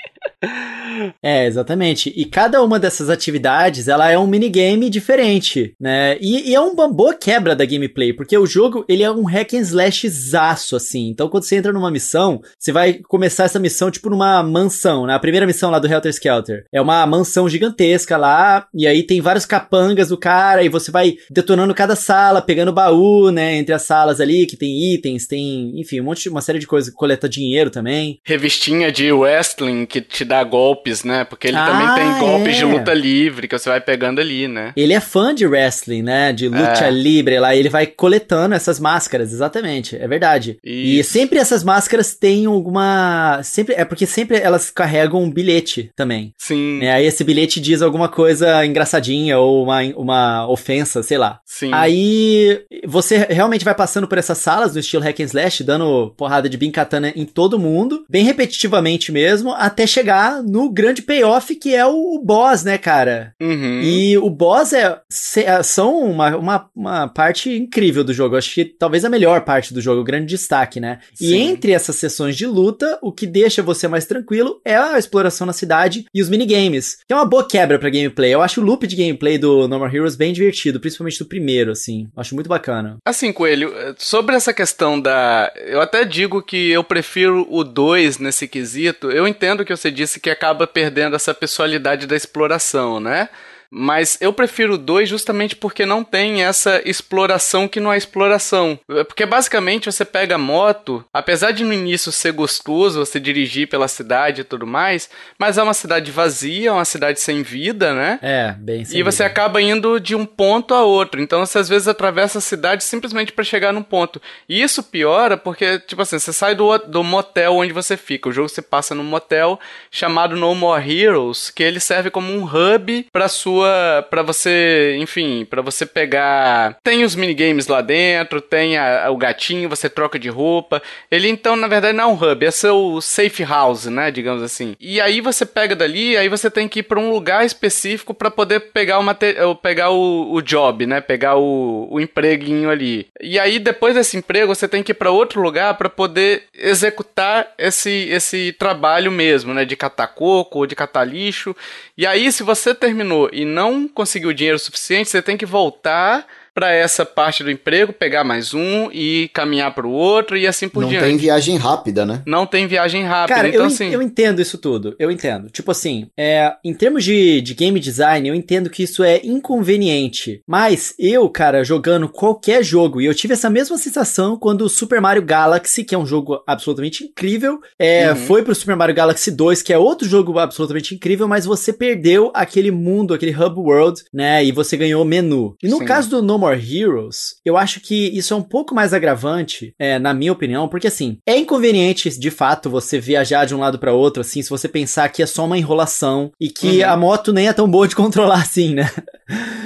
É, exatamente. E cada uma dessas atividades, ela é um minigame diferente, né? E, e, é uma boa quebra da gameplay, porque o jogo, ele é um hack and slash zaço, assim. Então, quando você entra numa missão, você vai começar essa missão, tipo, numa mansão, né? A primeira missão lá do Helter Skelter. É uma mansão gigantesca lá, e aí tem vários capangas do cara, e você vai detonando cada sala, pegando baú, né? Entre as salas ali, que tem itens, tem, enfim, um monte, uma série de coisas, coleta dinheiro também. Revistinha de wrestling que te dá golpes, né? Porque ele ah, também tem golpes é. de luta livre que você vai pegando ali, né? Ele é fã de wrestling, né? De luta é. livre lá, ele vai coletando essas máscaras, exatamente, é verdade. Isso. E sempre essas máscaras têm alguma, sempre é porque sempre elas carregam um bilhete também. Sim. Né? Aí esse bilhete diz alguma coisa engraçadinha ou uma, uma ofensa, sei lá. Sim. Aí você realmente vai passando por essas salas no estilo hack and slash, dando porrada de binkatana em todo mundo, bem repetitivamente mesmo, até chegar no grande payoff que é o, o boss, né, cara? Uhum. E o boss é, é, são uma, uma, uma parte incrível do jogo. acho que talvez a melhor parte do jogo, o grande destaque, né? Sim. E entre essas sessões de luta, o que deixa você mais tranquilo é a exploração na cidade e os minigames, que é uma boa quebra pra gameplay. Eu acho o loop de gameplay do No More Heroes bem divertido, principalmente do primeiro, assim. Acho muito bacana. Assim, Coelho, sobre essa questão da. Eu até digo que eu prefiro o 2 nesse quesito. Eu entendo que você disse que acaba perdendo essa pessoalidade da exploração, né? Mas eu prefiro o 2 justamente porque não tem essa exploração que não é exploração. Porque basicamente você pega a moto, apesar de no início ser gostoso você dirigir pela cidade e tudo mais, mas é uma cidade vazia, é uma cidade sem vida, né? É, bem sem E você vida. acaba indo de um ponto a outro. Então você às vezes atravessa a cidade simplesmente para chegar num ponto. E isso piora porque, tipo assim, você sai do, do motel onde você fica. O jogo você passa num motel chamado No More Heroes, que ele serve como um hub para sua sua. para você, enfim, para você pegar. Tem os minigames lá dentro, tem a, o gatinho, você troca de roupa. Ele então, na verdade, não é um hub, é seu safe house, né? Digamos assim. E aí você pega dali, aí você tem que ir para um lugar específico para poder pegar o material, pegar o, o job, né? Pegar o, o empreguinho ali. E aí depois desse emprego você tem que ir para outro lugar para poder executar esse esse trabalho mesmo, né? De catar coco ou de catar lixo. E aí se você terminou e não conseguiu dinheiro suficiente, você tem que voltar para essa parte do emprego, pegar mais um e caminhar para o outro e assim por não diante. Não tem viagem rápida, né? Não tem viagem rápida. Cara, então, eu, assim... eu entendo isso tudo. Eu entendo. Tipo assim, é, em termos de, de game design, eu entendo que isso é inconveniente. Mas eu, cara, jogando qualquer jogo, e eu tive essa mesma sensação quando o Super Mario Galaxy, que é um jogo absolutamente incrível, é, uhum. foi pro Super Mario Galaxy 2, que é outro jogo absolutamente incrível, mas você perdeu aquele mundo, aquele hub world, né? E você ganhou menu. E no Sim. caso do No More Heroes, eu acho que isso é um pouco mais agravante, é, na minha opinião, porque assim, é inconveniente de fato você viajar de um lado para outro, assim, se você pensar que é só uma enrolação e que uhum. a moto nem é tão boa de controlar assim, né?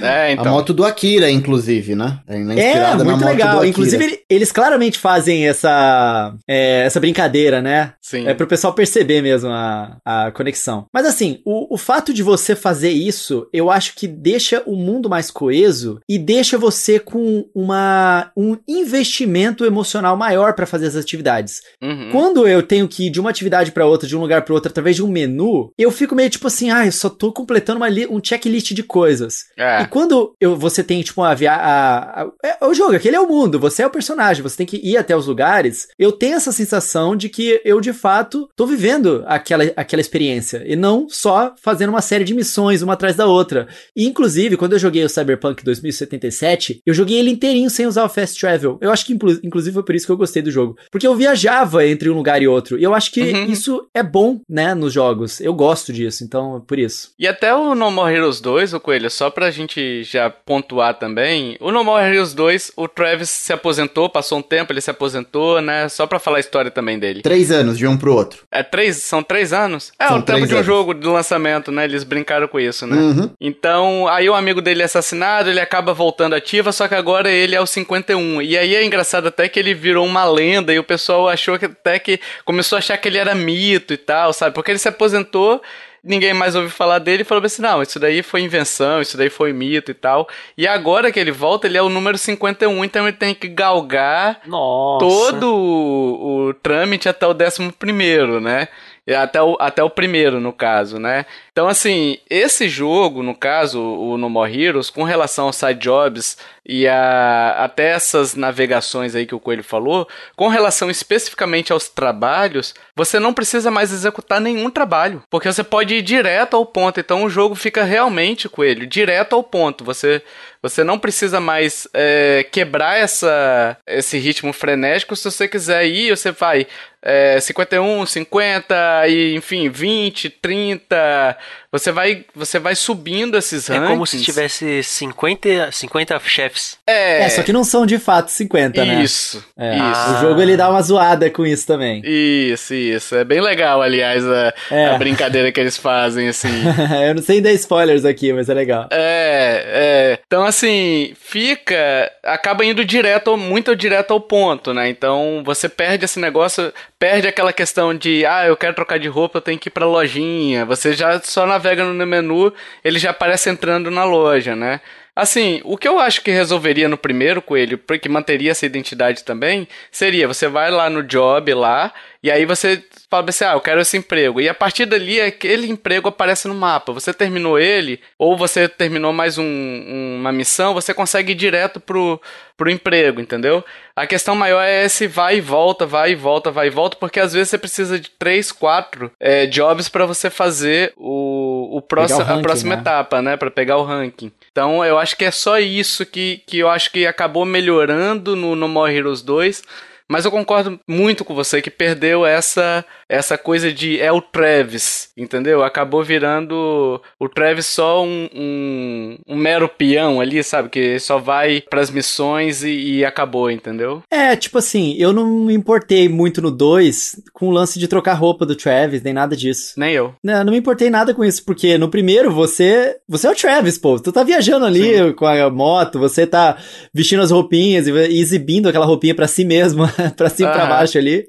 É, então. A moto do Akira, inclusive, né? É, é muito legal. Inclusive, eles claramente fazem essa, é, essa brincadeira, né? Sim. É pro pessoal perceber mesmo a, a conexão. Mas assim, o, o fato de você fazer isso, eu acho que deixa o mundo mais coeso e deixa você com uma, um investimento emocional maior para fazer as atividades. Uhum. Quando eu tenho que ir de uma atividade para outra, de um lugar para outro, através de um menu, eu fico meio tipo assim, ah, eu só tô completando uma um checklist de coisas. É. E quando eu, você tem, tipo, a, via a, a, é, o jogo, aquele é o mundo, você é o personagem, você tem que ir até os lugares, eu tenho essa sensação de que eu, de fato, tô vivendo aquela, aquela experiência, e não só fazendo uma série de missões, uma atrás da outra. E, inclusive, quando eu joguei o Cyberpunk 2077, eu joguei ele inteirinho sem usar o Fast Travel. Eu acho que, inclusive, foi por isso que eu gostei do jogo. Porque eu viajava entre um lugar e outro. E eu acho que uhum. isso é bom, né, nos jogos. Eu gosto disso, então, por isso. E até o No More Heroes 2, o Coelho, só pra gente já pontuar também, o No More Heroes 2, o Travis se aposentou, passou um tempo, ele se aposentou, né, só pra falar a história também dele. Três anos, de um pro outro. É três, são três anos? É, são o tempo de um anos. jogo de lançamento, né, eles brincaram com isso, né. Uhum. Então, aí o amigo dele é assassinado, ele acaba voltando ativa, só que agora ele é o 51. E aí é engraçado até que ele virou uma lenda e o pessoal achou que até que começou a achar que ele era mito e tal, sabe? Porque ele se aposentou ninguém mais ouviu falar dele e falou assim: não, isso daí foi invenção, isso daí foi mito e tal. E agora que ele volta, ele é o número 51, então ele tem que galgar Nossa. todo o, o trâmite até o 11, né? Até o, até o primeiro, no caso, né? Então, assim, esse jogo, no caso, o No More Heroes, com relação aos side jobs e a, até essas navegações aí que o Coelho falou, com relação especificamente aos trabalhos, você não precisa mais executar nenhum trabalho, porque você pode ir direto ao ponto. Então o jogo fica realmente, Coelho, direto ao ponto. Você você não precisa mais é, quebrar essa, esse ritmo frenético. Se você quiser ir, você vai é, 51, 50 e enfim, 20, 30. Você vai, você vai subindo esses rankings. É como se tivesse 50, 50 chefes. É. É, só que não são de fato 50, né? Isso. É, Isso. O jogo ele dá uma zoada com isso também. Isso, isso. É bem legal, aliás, a, É. a brincadeira que eles fazem, assim. Eu não sei dar spoilers aqui, mas é legal. É, é. Então, assim, fica. Acaba indo direto, muito direto ao ponto, né? Então, você perde esse negócio, perde aquela questão de, ah, eu quero trocar de roupa, eu tenho que ir pra lojinha. Você já só navega no menu, ele já aparece entrando na loja, né? Assim, o que eu acho que resolveria no primeiro coelho, porque manteria essa identidade também, seria você vai lá no job lá, e aí você fala assim, ah, eu quero esse emprego. E a partir dali, aquele emprego aparece no mapa. Você terminou ele, ou você terminou mais um- uma missão, você consegue ir direto pro, pro emprego, entendeu? A questão maior é esse vai e volta, vai e volta, vai e volta, porque às vezes você precisa de três, quatro é, jobs para você fazer o, o próximo, ranking, a próxima né? etapa, né? Para pegar o ranking. Então eu acho que é só isso que, que eu acho que acabou melhorando no No More Heroes 2. Mas eu concordo muito com você que perdeu essa essa coisa de é o Travis, entendeu? Acabou virando o Travis só um, um, um mero peão ali, sabe? Que só vai pras missões e, e acabou, entendeu? É, tipo assim, eu não me importei muito no 2 com o lance de trocar roupa do Travis, nem nada disso. Nem eu. Não, não me importei nada com isso, porque no primeiro você. Você é o Travis, pô. Tu tá viajando ali com a moto, você tá vestindo as roupinhas e exibindo aquela roupinha pra si mesmo, pra cima e pra Aham. baixo ali.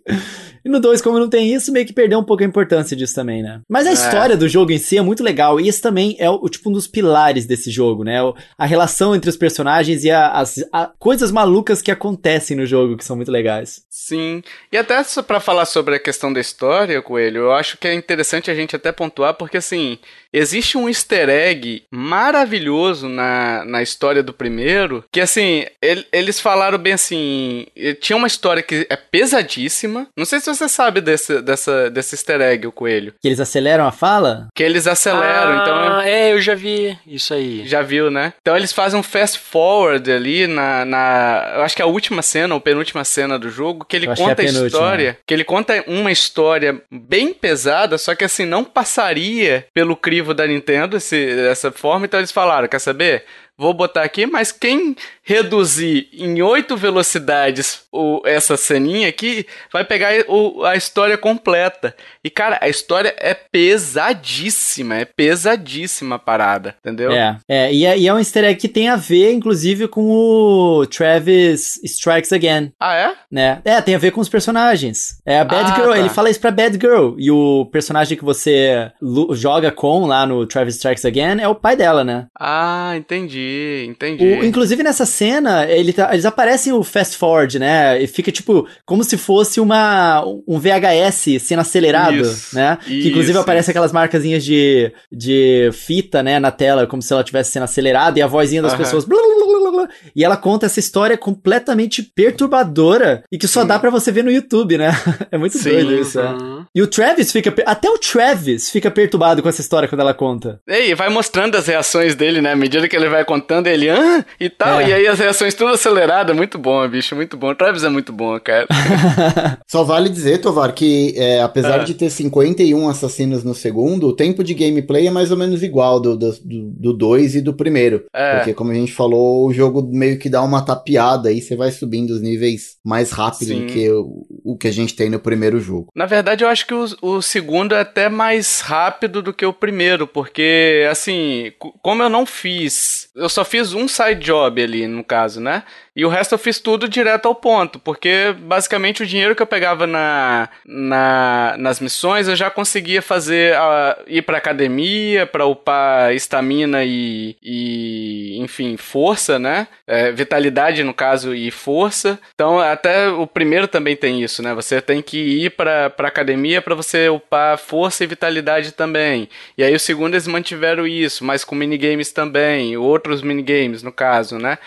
E no 2, como não tem isso, meio que perdeu um pouco a importância disso também, né? Mas a É. história do jogo em si é muito legal. E esse também é o, tipo um dos pilares desse jogo, né? A relação entre os personagens e a- as a- coisas malucas que acontecem no jogo, que são muito legais. Sim. E até só pra falar sobre a questão da história, Coelho, eu acho que é interessante a gente até pontuar, porque assim, existe um easter egg maravilhoso na, na história do primeiro, que assim, el- eles falaram bem assim, eh, tinha uma história que é pesadíssima, não sei se você sabe desse, dessa, desse easter egg, o Coelho, Que eles aceleram a fala? que eles aceleram, então... Ah, é, eu já vi isso aí. Já viu, né? Então eles fazem um fast forward ali na, na. Eu acho que é a última cena, ou penúltima cena do jogo, que ele Eu é conta a a, história. Que ele conta uma história bem pesada, só que assim, não passaria pelo crivo da Nintendo esse, dessa forma. Então eles falaram: quer saber? Vou botar aqui, mas quem reduzir em oito velocidades o, essa ceninha aqui vai pegar o- a história completa. E, cara, a história é pesadíssima, é pesadíssima a parada, entendeu? É, é e, é e é um easter egg que tem a ver, inclusive, com o Travis Strikes Again, Ah, é? né? É, tem a ver com os personagens. É a Bad Ah, Girl, tá. ele fala isso pra Bad Girl. E o personagem que você joga com lá no Travis Strikes Again é o pai dela, né? Ah, entendi, entendi. O- inclusive nessa cena, ele tá- eles aparecem o fast forward, né? E fica tipo como se fosse uma um VHS sendo acelerado, Isso, né? que isso, inclusive aparece isso. aquelas marcazinhas de, de fita, né, na tela, como se ela estivesse sendo acelerada e a vozinha das Aham. pessoas. blá, blá, blá, blá, blá. e ela conta essa história completamente perturbadora e que só Sim. dá pra você ver no YouTube, né? É muito Sim, doido isso. é. Uhum. E o Travis fica. Até o Travis fica perturbado com essa história quando ela conta. E vai mostrando as reações dele, né? À medida que ele vai contando, ele, ah, e tal. É. E aí as reações tudo aceleradas. Muito bom, bicho, muito bom. O Travis é muito bom, cara. Só vale dizer, Tovar, que é, apesar Ah. de ter 51 assassinos no segundo, o tempo de gameplay é mais ou menos igual do 2 do, 2 e do primeiro. É. Porque, como a gente falou, o jogo meio que dá uma tapeada e você vai subindo os níveis mais rápido Sim. do que o, o que a gente tem no primeiro jogo. Na verdade, eu acho que o, o segundo é até mais rápido do que o primeiro, porque, assim, co- como eu não fiz. Eu, eu só fiz um side job ali, no caso, né? E o resto eu fiz tudo direto ao ponto, porque basicamente o dinheiro que eu pegava na, na nas missões eu já conseguia fazer uh, ir pra academia, pra upar estamina e, e, enfim, força, né? É, vitalidade, no caso, e força. Então, até o primeiro também tem isso, né? Você tem que ir pra academia para você upar força e vitalidade também. E aí o segundo eles mantiveram isso, mas com minigames também, outros minigames, no caso, né?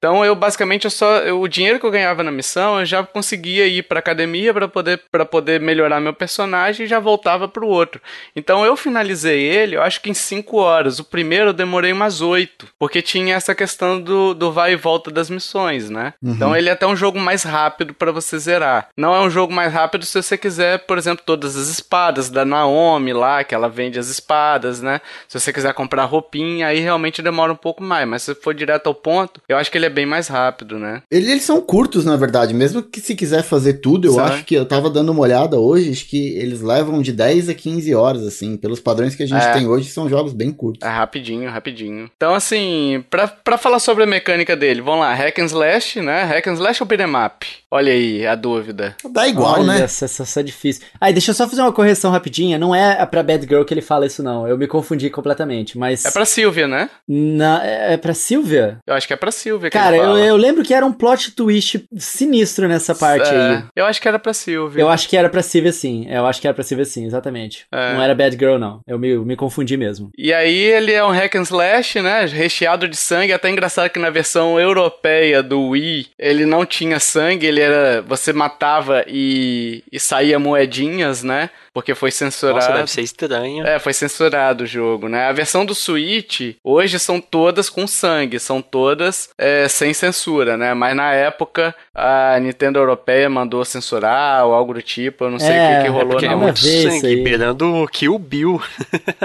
Então eu basicamente eu só eu, o dinheiro que eu ganhava na missão eu já conseguia ir para academia para poder para poder melhorar meu personagem e já voltava para o outro. Então eu finalizei ele, eu acho que em 5 horas. O primeiro eu demorei umas 8, porque tinha essa questão do, do vai e volta das missões, né? Uhum. Então ele é até um jogo mais rápido para você zerar. Não é um jogo mais rápido se você quiser, por exemplo, todas as espadas da Naomi lá, que ela vende as espadas, né? Se você quiser comprar roupinha, aí realmente demora um pouco mais, mas se for direto ao ponto, eu acho que ele é é bem mais rápido, né? Eles, eles são curtos, na verdade. Mesmo que se quiser fazer tudo, eu Sabe? acho que eu tava dando uma olhada hoje, acho que eles levam de 10 a 15 horas, assim. Pelos padrões que a gente é. tem hoje, são jogos bem curtos. É rapidinho, rapidinho. Então, assim, pra, pra falar sobre a mecânica dele, vamos lá, Hack and Slash, né? Hack and Slash ou Up? Olha aí a dúvida. Dá igual, Olha, né? Essa, essa é difícil. Aí, deixa eu só fazer uma correção rapidinha. Não é pra Bad Girl que ele fala isso, não. Eu me confundi completamente, mas... É pra Sylvia, né? Na, é, é pra Sylvia? Eu acho que é pra Sylvia Cara, eu, eu lembro que era um plot twist sinistro nessa parte é, aí. Eu acho que era pra Sylvia. Eu acho que era pra Sylvia, sim. Eu acho que era pra Sylvia, sim, exatamente. É. Não era Bad Girl, não. Eu me, me confundi mesmo. E aí, ele é um hack and slash, né? Recheado de sangue. Até engraçado que na versão europeia do Wii, ele não tinha sangue. Ele era... Você matava e, e saía moedinhas, né? Porque foi censurado. Nossa, deve ser estranho. É, foi censurado o jogo, né? A versão do Switch, hoje são todas com sangue, são todas é, sem censura, né? Mas na época, a Nintendo Europeia mandou censurar ou algo do tipo, eu não sei é, o que, que rolou, é não. É muito sangue, beirando Kill Bill.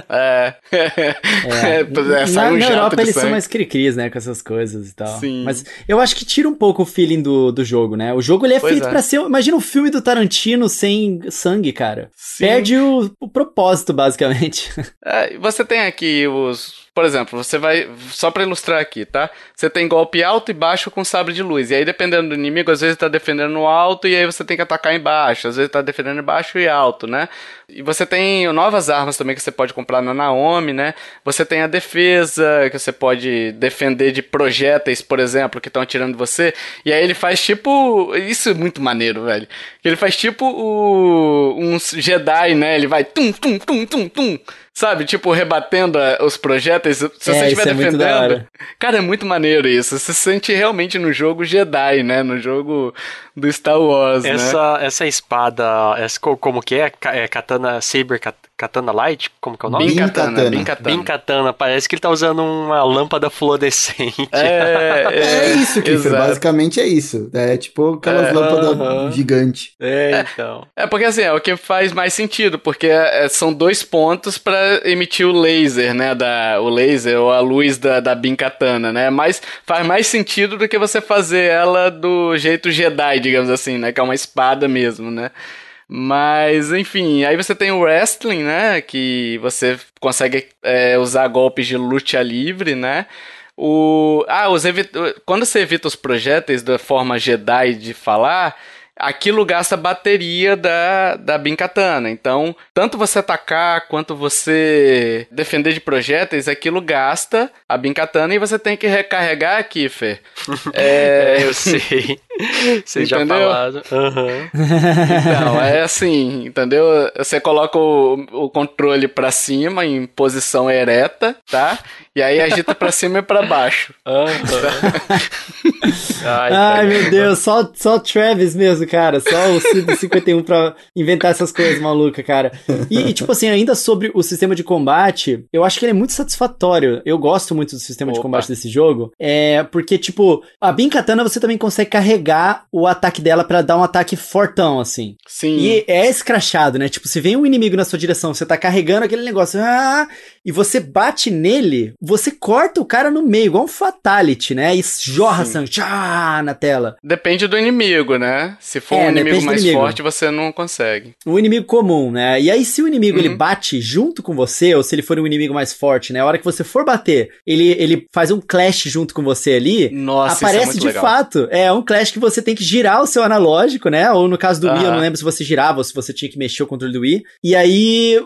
é. é. é na, um na Europa eles sangue. são mais cri-cris, né, com essas coisas e tal. Sim. Mas eu acho que tira um pouco o feeling do, do jogo, né? O jogo ele é pois feito é. para ser, imagina um filme do Tarantino sem sangue, cara. Sim. Perde o, o propósito, basicamente. É, você tem aqui os por exemplo, você vai. Só para ilustrar aqui, tá? Você tem golpe alto e baixo com sabre de luz. E aí, dependendo do inimigo, às vezes tá defendendo no alto e aí você tem que atacar embaixo. Às vezes tá defendendo embaixo e alto, né? E você tem novas armas também que você pode comprar na Naomi, né? Você tem a defesa, que você pode defender de projéteis, por exemplo, que estão atirando você. E aí ele faz tipo. Isso é muito maneiro, velho. Ele faz tipo o... um Jedi, né? Ele vai tum, tum, tum, tum, tum sabe? Tipo, rebatendo a, os projéteis. Se é, você estiver é defendendo. Cara, é muito maneiro isso. Você se sente realmente no jogo Jedi, né? No jogo do Star Wars, essa, né? Essa espada, essa, como que é? é Katana Saber Katana Light? Como que é o nome? Bin Katana. Bin Katana. Bin Katana. Parece que ele tá usando uma lâmpada fluorescente. É, é, é isso, Kiffer. Basicamente é isso. É tipo aquelas é, lâmpadas uh -huh. gigantes. É, então. É, porque assim, é o que faz mais sentido, porque é, são dois pontos para emitir o laser, né? Da, o laser ou a luz da, da Bin Katana, né? Mas faz mais sentido do que você fazer ela do jeito Jedi, digamos assim, né? Que é uma espada mesmo, né? Mas, enfim, aí você tem o wrestling, né? Que você consegue é, usar golpes de luta livre, né? O, ah, os quando você evita os projéteis da forma Jedi de falar, aquilo gasta bateria da, da Binkatana. Então, tanto você atacar quanto você defender de projéteis, aquilo gasta a Binkatana e você tem que recarregar, Kiffer. É, eu sei. Você já falado. Uhum. Então, é assim, entendeu? Você coloca o, o controle para cima em posição ereta, tá? E aí agita pra cima e pra baixo. Uhum. Ai, Ai meu Deus, só, só Travis mesmo, cara. Só o 51 pra inventar essas coisas malucas, cara. E, e, tipo assim, ainda sobre o sistema de combate, eu acho que ele é muito satisfatório. Eu gosto muito do sistema Opa. de combate desse jogo. É porque, tipo, a Bin Katana você também consegue carregar o ataque dela para dar um ataque fortão, assim. Sim. E é escrachado, né? Tipo, se vem um inimigo na sua direção, você tá carregando aquele negócio. Ah, e você bate nele, você corta o cara no meio, igual um fatality, né? E jorra sangue tchá, na tela. Depende do inimigo, né? Se for É, um inimigo depende do mais inimigo. forte, você não consegue. Um inimigo comum, né? E aí, se o inimigo ele Uhum. bate junto com você, ou se ele for um inimigo mais forte, né? A hora que você for bater, ele, ele faz um clash junto com você ali. Nossa, é aparece muito de legal. fato. É um clash que você tem que girar o seu analógico, né? Ou no caso do Wii, eu não lembro se você girava ou se você tinha que mexer o controle do Wii. E aí,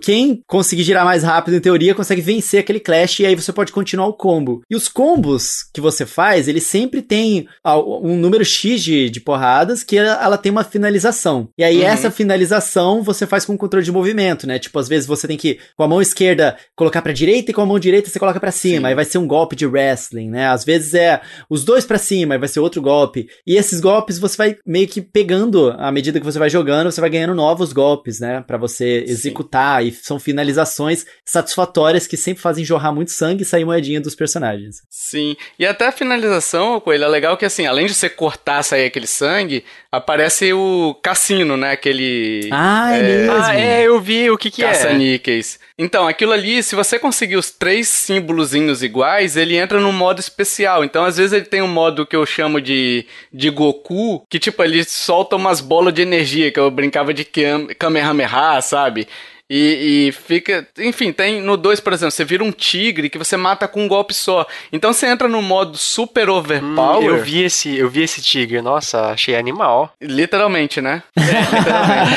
quem conseguir girar mais rápido, em teoria, consegue vencer aquele clash e aí você pode continuar o combo. E os combos que você faz, ele sempre tem um número X de, de porradas que ela, ela tem uma finalização. E aí, Uhum. essa finalização você faz com o controle de movimento, né? Tipo, às vezes você tem que, com a mão esquerda, colocar pra direita e com a mão direita você coloca pra cima. Sim. Aí vai ser um golpe de wrestling, né? Às vezes é os dois pra cima, aí vai ser outro golpe. E esses golpes você vai meio que pegando, à medida que você vai jogando, você vai ganhando novos golpes, né? Pra você Sim. executar. E são finalizações satisfatórias que sempre fazem jorrar muito sangue e sair moedinha dos personagens. Sim. E até a finalização, Coelho, é legal que assim, além de você cortar, sair aquele sangue, aparece o cassino, né? Aquele. Ah, é, mesmo. Ah, é, eu vi o que que é. Caça-níqueis. Então, aquilo ali, se você conseguir os três símbolozinhos iguais, ele entra num modo especial. Então, às vezes, ele tem um modo que eu chamo de, de Goku, que, tipo, ele solta umas bolas de energia, que eu brincava de Kam- Kamehameha, sabe? E, e fica. Enfim, tem no 2, por exemplo, você vira um tigre que você mata com um golpe só. Então você entra no modo super Hum, overpower. eu vi esse, eu vi esse tigre. Nossa, achei animal. Literalmente, né? literalmente.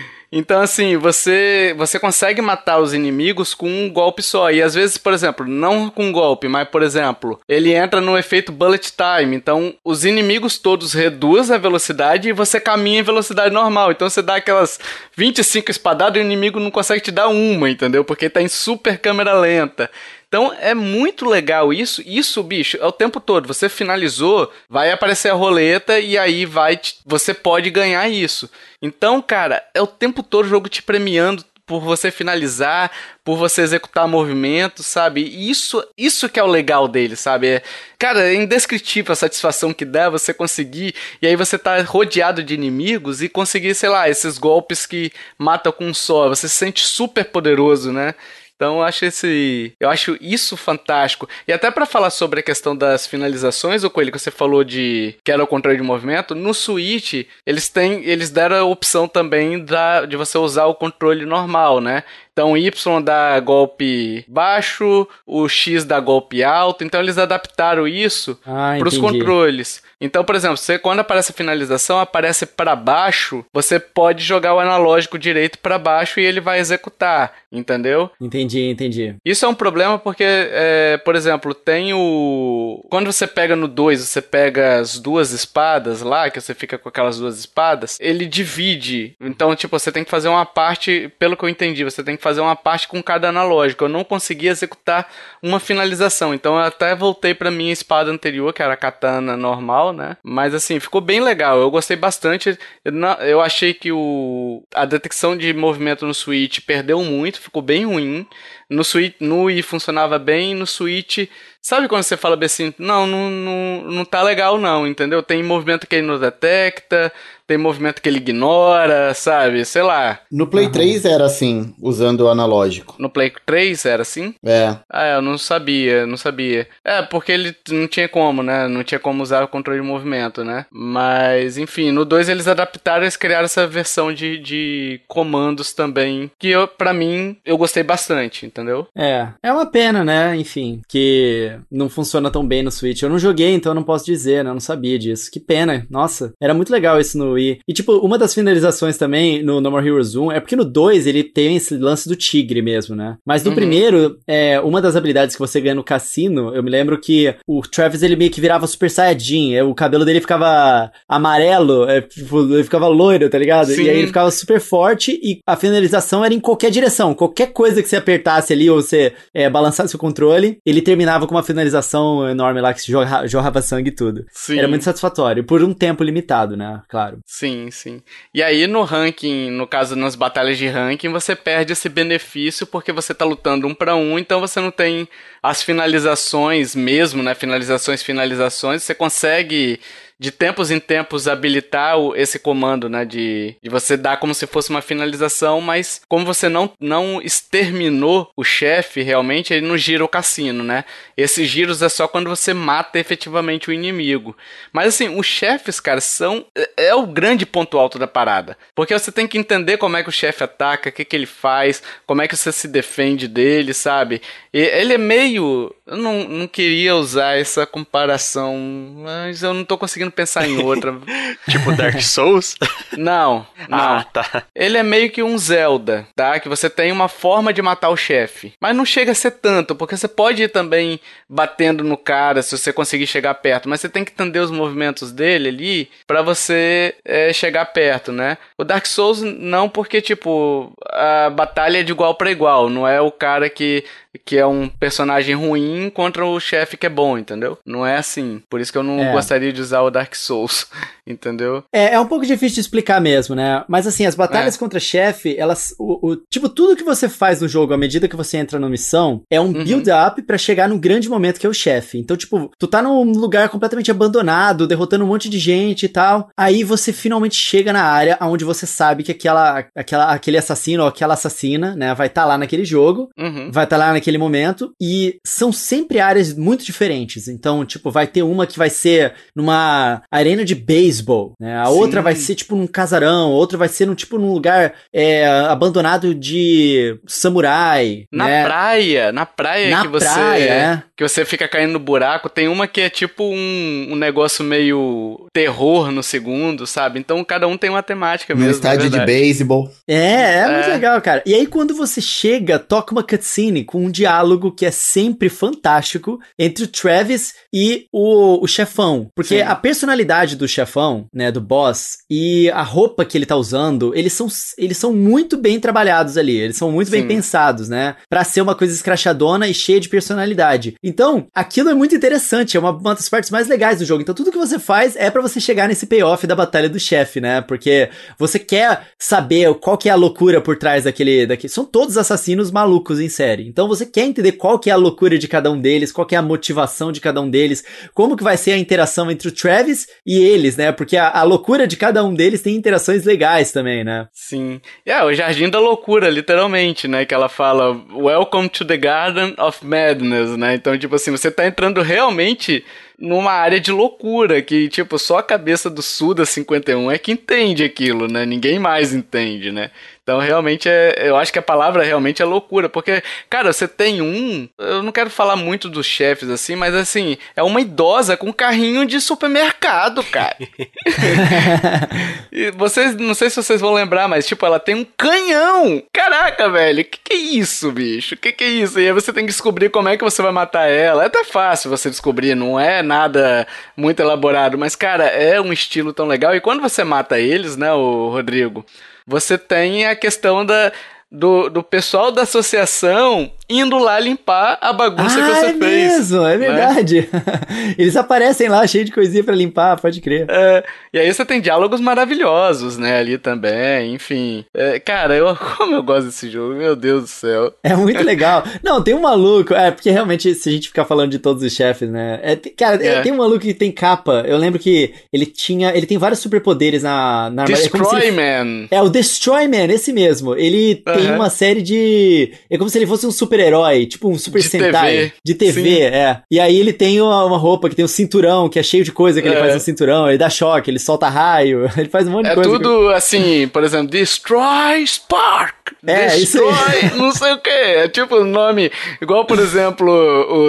Então, assim, você você consegue matar os inimigos com um golpe só. E às vezes, por exemplo, não com um golpe, mas, por exemplo, ele entra no efeito bullet time. Então, os inimigos todos reduzem a velocidade e você caminha em velocidade normal. Então, você dá aquelas 25 espadadas e o inimigo não consegue te dar uma, entendeu? Porque tá em super câmera lenta. Então é muito legal isso. Isso, bicho, é o tempo todo. Você finalizou, vai aparecer a roleta e aí vai. te- você pode ganhar isso. Então, cara, é o tempo todo o jogo te premiando por você finalizar, por você executar movimentos, sabe? Isso, isso que é o legal dele, sabe? É, cara, é indescritível a satisfação que dá você conseguir e aí você tá rodeado de inimigos e conseguir, sei lá, esses golpes que matam com um só. Você se sente super poderoso, né? Então eu acho esse, eu acho isso fantástico. E até pra falar sobre a questão das finalizações, o coelho que você falou de que era o controle de movimento, no Switch eles têm, eles deram a opção também da, de você usar o controle normal, né? Então o Y dá golpe baixo, o X dá golpe alto. Então eles adaptaram isso Ah, para os controles. Então, por exemplo, você quando aparece a finalização, aparece para baixo, você pode jogar o analógico direito para baixo e ele vai executar, entendeu? Entendi, entendi. Isso é um problema porque, é, por exemplo, tem o. Quando você pega no 2, você pega as duas espadas lá, que você fica com aquelas duas espadas, ele divide. Então, tipo, você tem que fazer uma parte, pelo que eu entendi, você tem que fazer uma parte com cada analógico. Eu não consegui executar uma finalização. Então, eu até voltei pra minha espada anterior, que era a katana normal, né? Mas assim, ficou bem legal. Eu gostei bastante. Eu, não- eu achei que o, a detecção de movimento no Switch perdeu muito, ficou bem ruim. No Switch, no Wii funcionava bem, no Switch, sabe quando você fala bem assim, não, não, não, não tá legal não, entendeu? Tem movimento que ele não detecta, tem movimento que ele ignora, sabe? Sei lá. No Play 3 era assim, usando o analógico. No Play 3 era assim? É. Ah, eu não sabia, não sabia. É, porque ele não tinha como, né? Não tinha como usar o controle de movimento, né? Mas, enfim, no 2 eles adaptaram, eles criaram essa versão de, de comandos também, que eu, pra mim, eu gostei bastante, entendeu? É, é uma pena, né? Enfim, que não funciona tão bem no Switch. Eu não joguei, então eu não posso dizer, né? Eu não sabia disso. Que pena. Nossa, era muito legal isso no Wii. E, tipo, uma das finalizações também no No More Heroes 1 é porque no 2 ele tem esse lance do tigre mesmo, né? Mas no Uhum. primeiro, é, uma das habilidades que você ganha no cassino, eu me lembro que o Travis ele meio que virava Super Saiyajin. é, O cabelo dele ficava amarelo, é, tipo, ele ficava loiro, tá ligado? Sim. E aí ele ficava super forte e a finalização era em qualquer direção. Qualquer coisa que você apertasse ali ou você é, balançasse o controle, ele terminava com uma finalização enorme lá que se jorra- jorrava sangue e tudo. Sim. Era muito satisfatório, por um tempo limitado, né? Claro. Sim, sim. E aí no ranking, no caso nas batalhas de ranking, você perde esse benefício porque você tá lutando um pra um, então você não tem as finalizações mesmo, né? Finalizações, finalizações, você consegue de tempos em tempos habilitar o, esse comando, né? De, de você dar como se fosse uma finalização, mas como você não, não exterminou o chefe realmente, ele não gira o cassino, né? Esses giros é só quando você mata efetivamente o inimigo. Mas assim, os chefes, cara, são. É, é o grande ponto alto da parada. Porque você tem que entender como é que o chefe ataca, o que, que ele faz, como é que você se defende dele, sabe? Ele é meio. Eu não, não queria usar essa comparação, mas eu não tô conseguindo pensar em outra. tipo Dark Souls? Não, não. Ah, tá. Ele é meio que um Zelda, tá? Que você tem uma forma de matar o chefe. Mas não chega a ser tanto, porque você pode ir também batendo no cara se você conseguir chegar perto. Mas você tem que entender os movimentos dele ali para você é, chegar perto, né? O Dark Souls não, porque, tipo, a batalha é de igual para igual. Não é o cara que que é um personagem ruim contra o chefe que é bom, entendeu? Não é assim. Por isso que eu não É. gostaria de usar o Dark Souls, entendeu? É, é um pouco difícil de explicar mesmo, né? Mas assim, as batalhas É. contra chefe, elas. O, o- tipo, tudo que você faz no jogo à medida que você entra na missão é um Uhum. build-up pra chegar no grande momento que é o chefe. Então, tipo, tu tá num lugar completamente abandonado, derrotando um monte de gente e tal. Aí você finalmente chega na área onde você sabe que aquela, aquela, aquele assassino ou aquela assassina, né, vai estar lá naquele jogo Uhum. vai estar lá naquele momento e são sempre áreas muito diferentes. Então, tipo, vai ter uma que vai ser numa arena de beisebol, né? A Sim. outra vai ser tipo num casarão, a outra vai ser num tipo num lugar é, abandonado de samurai, Na né? praia, na praia Na que você praia, é. Que você fica caindo no buraco, tem uma que é tipo um, um negócio meio terror no segundo, sabe? Então cada um tem uma temática No mesmo. estádio é de verdade. beisebol. É, é muito É. legal, cara. E aí, quando você chega, toca uma cutscene com um diálogo que é sempre fantástico entre o Travis e o, o chefão. Porque Sim. a personalidade do chefão, né, do boss, e a roupa que ele tá usando, eles são, eles são muito bem trabalhados ali. Eles são muito bem Sim. pensados, né? Pra ser uma coisa escrachadona e cheia de personalidade. Então, aquilo é muito interessante. É uma, uma das partes mais legais do jogo. Então, tudo que você faz é pra você chegar nesse payoff da batalha do chefe, né? Porque você quer saber qual que é a loucura por trás daquele, daquele... São todos assassinos malucos em série. Então você quer entender qual que é a loucura de cada um deles, qual que é a motivação de cada um deles, como que vai ser a interação entre o Travis e eles, né? Porque a, a loucura de cada um deles tem interações legais também, né? Sim. É, o Jardim da Loucura, literalmente, né? Que ela fala Welcome to the Garden of Madness, né? Então, tipo assim, você tá entrando realmente numa área de loucura, que, tipo, só a cabeça do Suda 51 é que entende aquilo, né? Ninguém mais entende, né? Então, realmente, é, eu acho que a palavra realmente é loucura, porque, cara, você tem um, eu não quero falar muito dos chefes, assim, mas, assim, é uma idosa com um carrinho de supermercado, cara. E vocês, não sei se vocês vão lembrar, mas tipo, ela tem um canhão. Caraca, velho, que que é isso, bicho? Que que é isso? E aí você tem que descobrir como é que você vai matar ela. É até fácil você descobrir, não é nada muito elaborado, mas cara, é um estilo tão legal. E quando você mata eles, né, o Rodrigo, você tem a questão da do, do pessoal da associação indo lá limpar a bagunça que ah, você é fez. mesmo, é né? verdade. Eles aparecem lá cheio de coisinha pra limpar, pode crer. É, e aí você tem diálogos maravilhosos, né, ali também, enfim. É, cara, eu, como eu gosto desse jogo, meu Deus do céu. É muito legal. Não, tem um maluco. É, porque realmente, se a gente ficar falando de todos os chefes, né? É, cara, É. tem um maluco que tem capa. Eu lembro que ele tinha. Ele tem vários superpoderes na, na. É Destroy ele- Man. É, o Destroy Man, esse mesmo. Ele tem uma série de. É como se ele fosse um super-herói, tipo um Super De Sentai. TV. De TV, Sim. é. E aí ele tem uma, uma roupa que tem um cinturão, que é cheio de coisa que ele É. faz no cinturão. Ele dá choque, ele solta raio, ele faz um monte de É coisa. tudo assim, por exemplo, Destroy Spark. É, isso Destroy, não sei o que. É tipo o nome, igual por exemplo,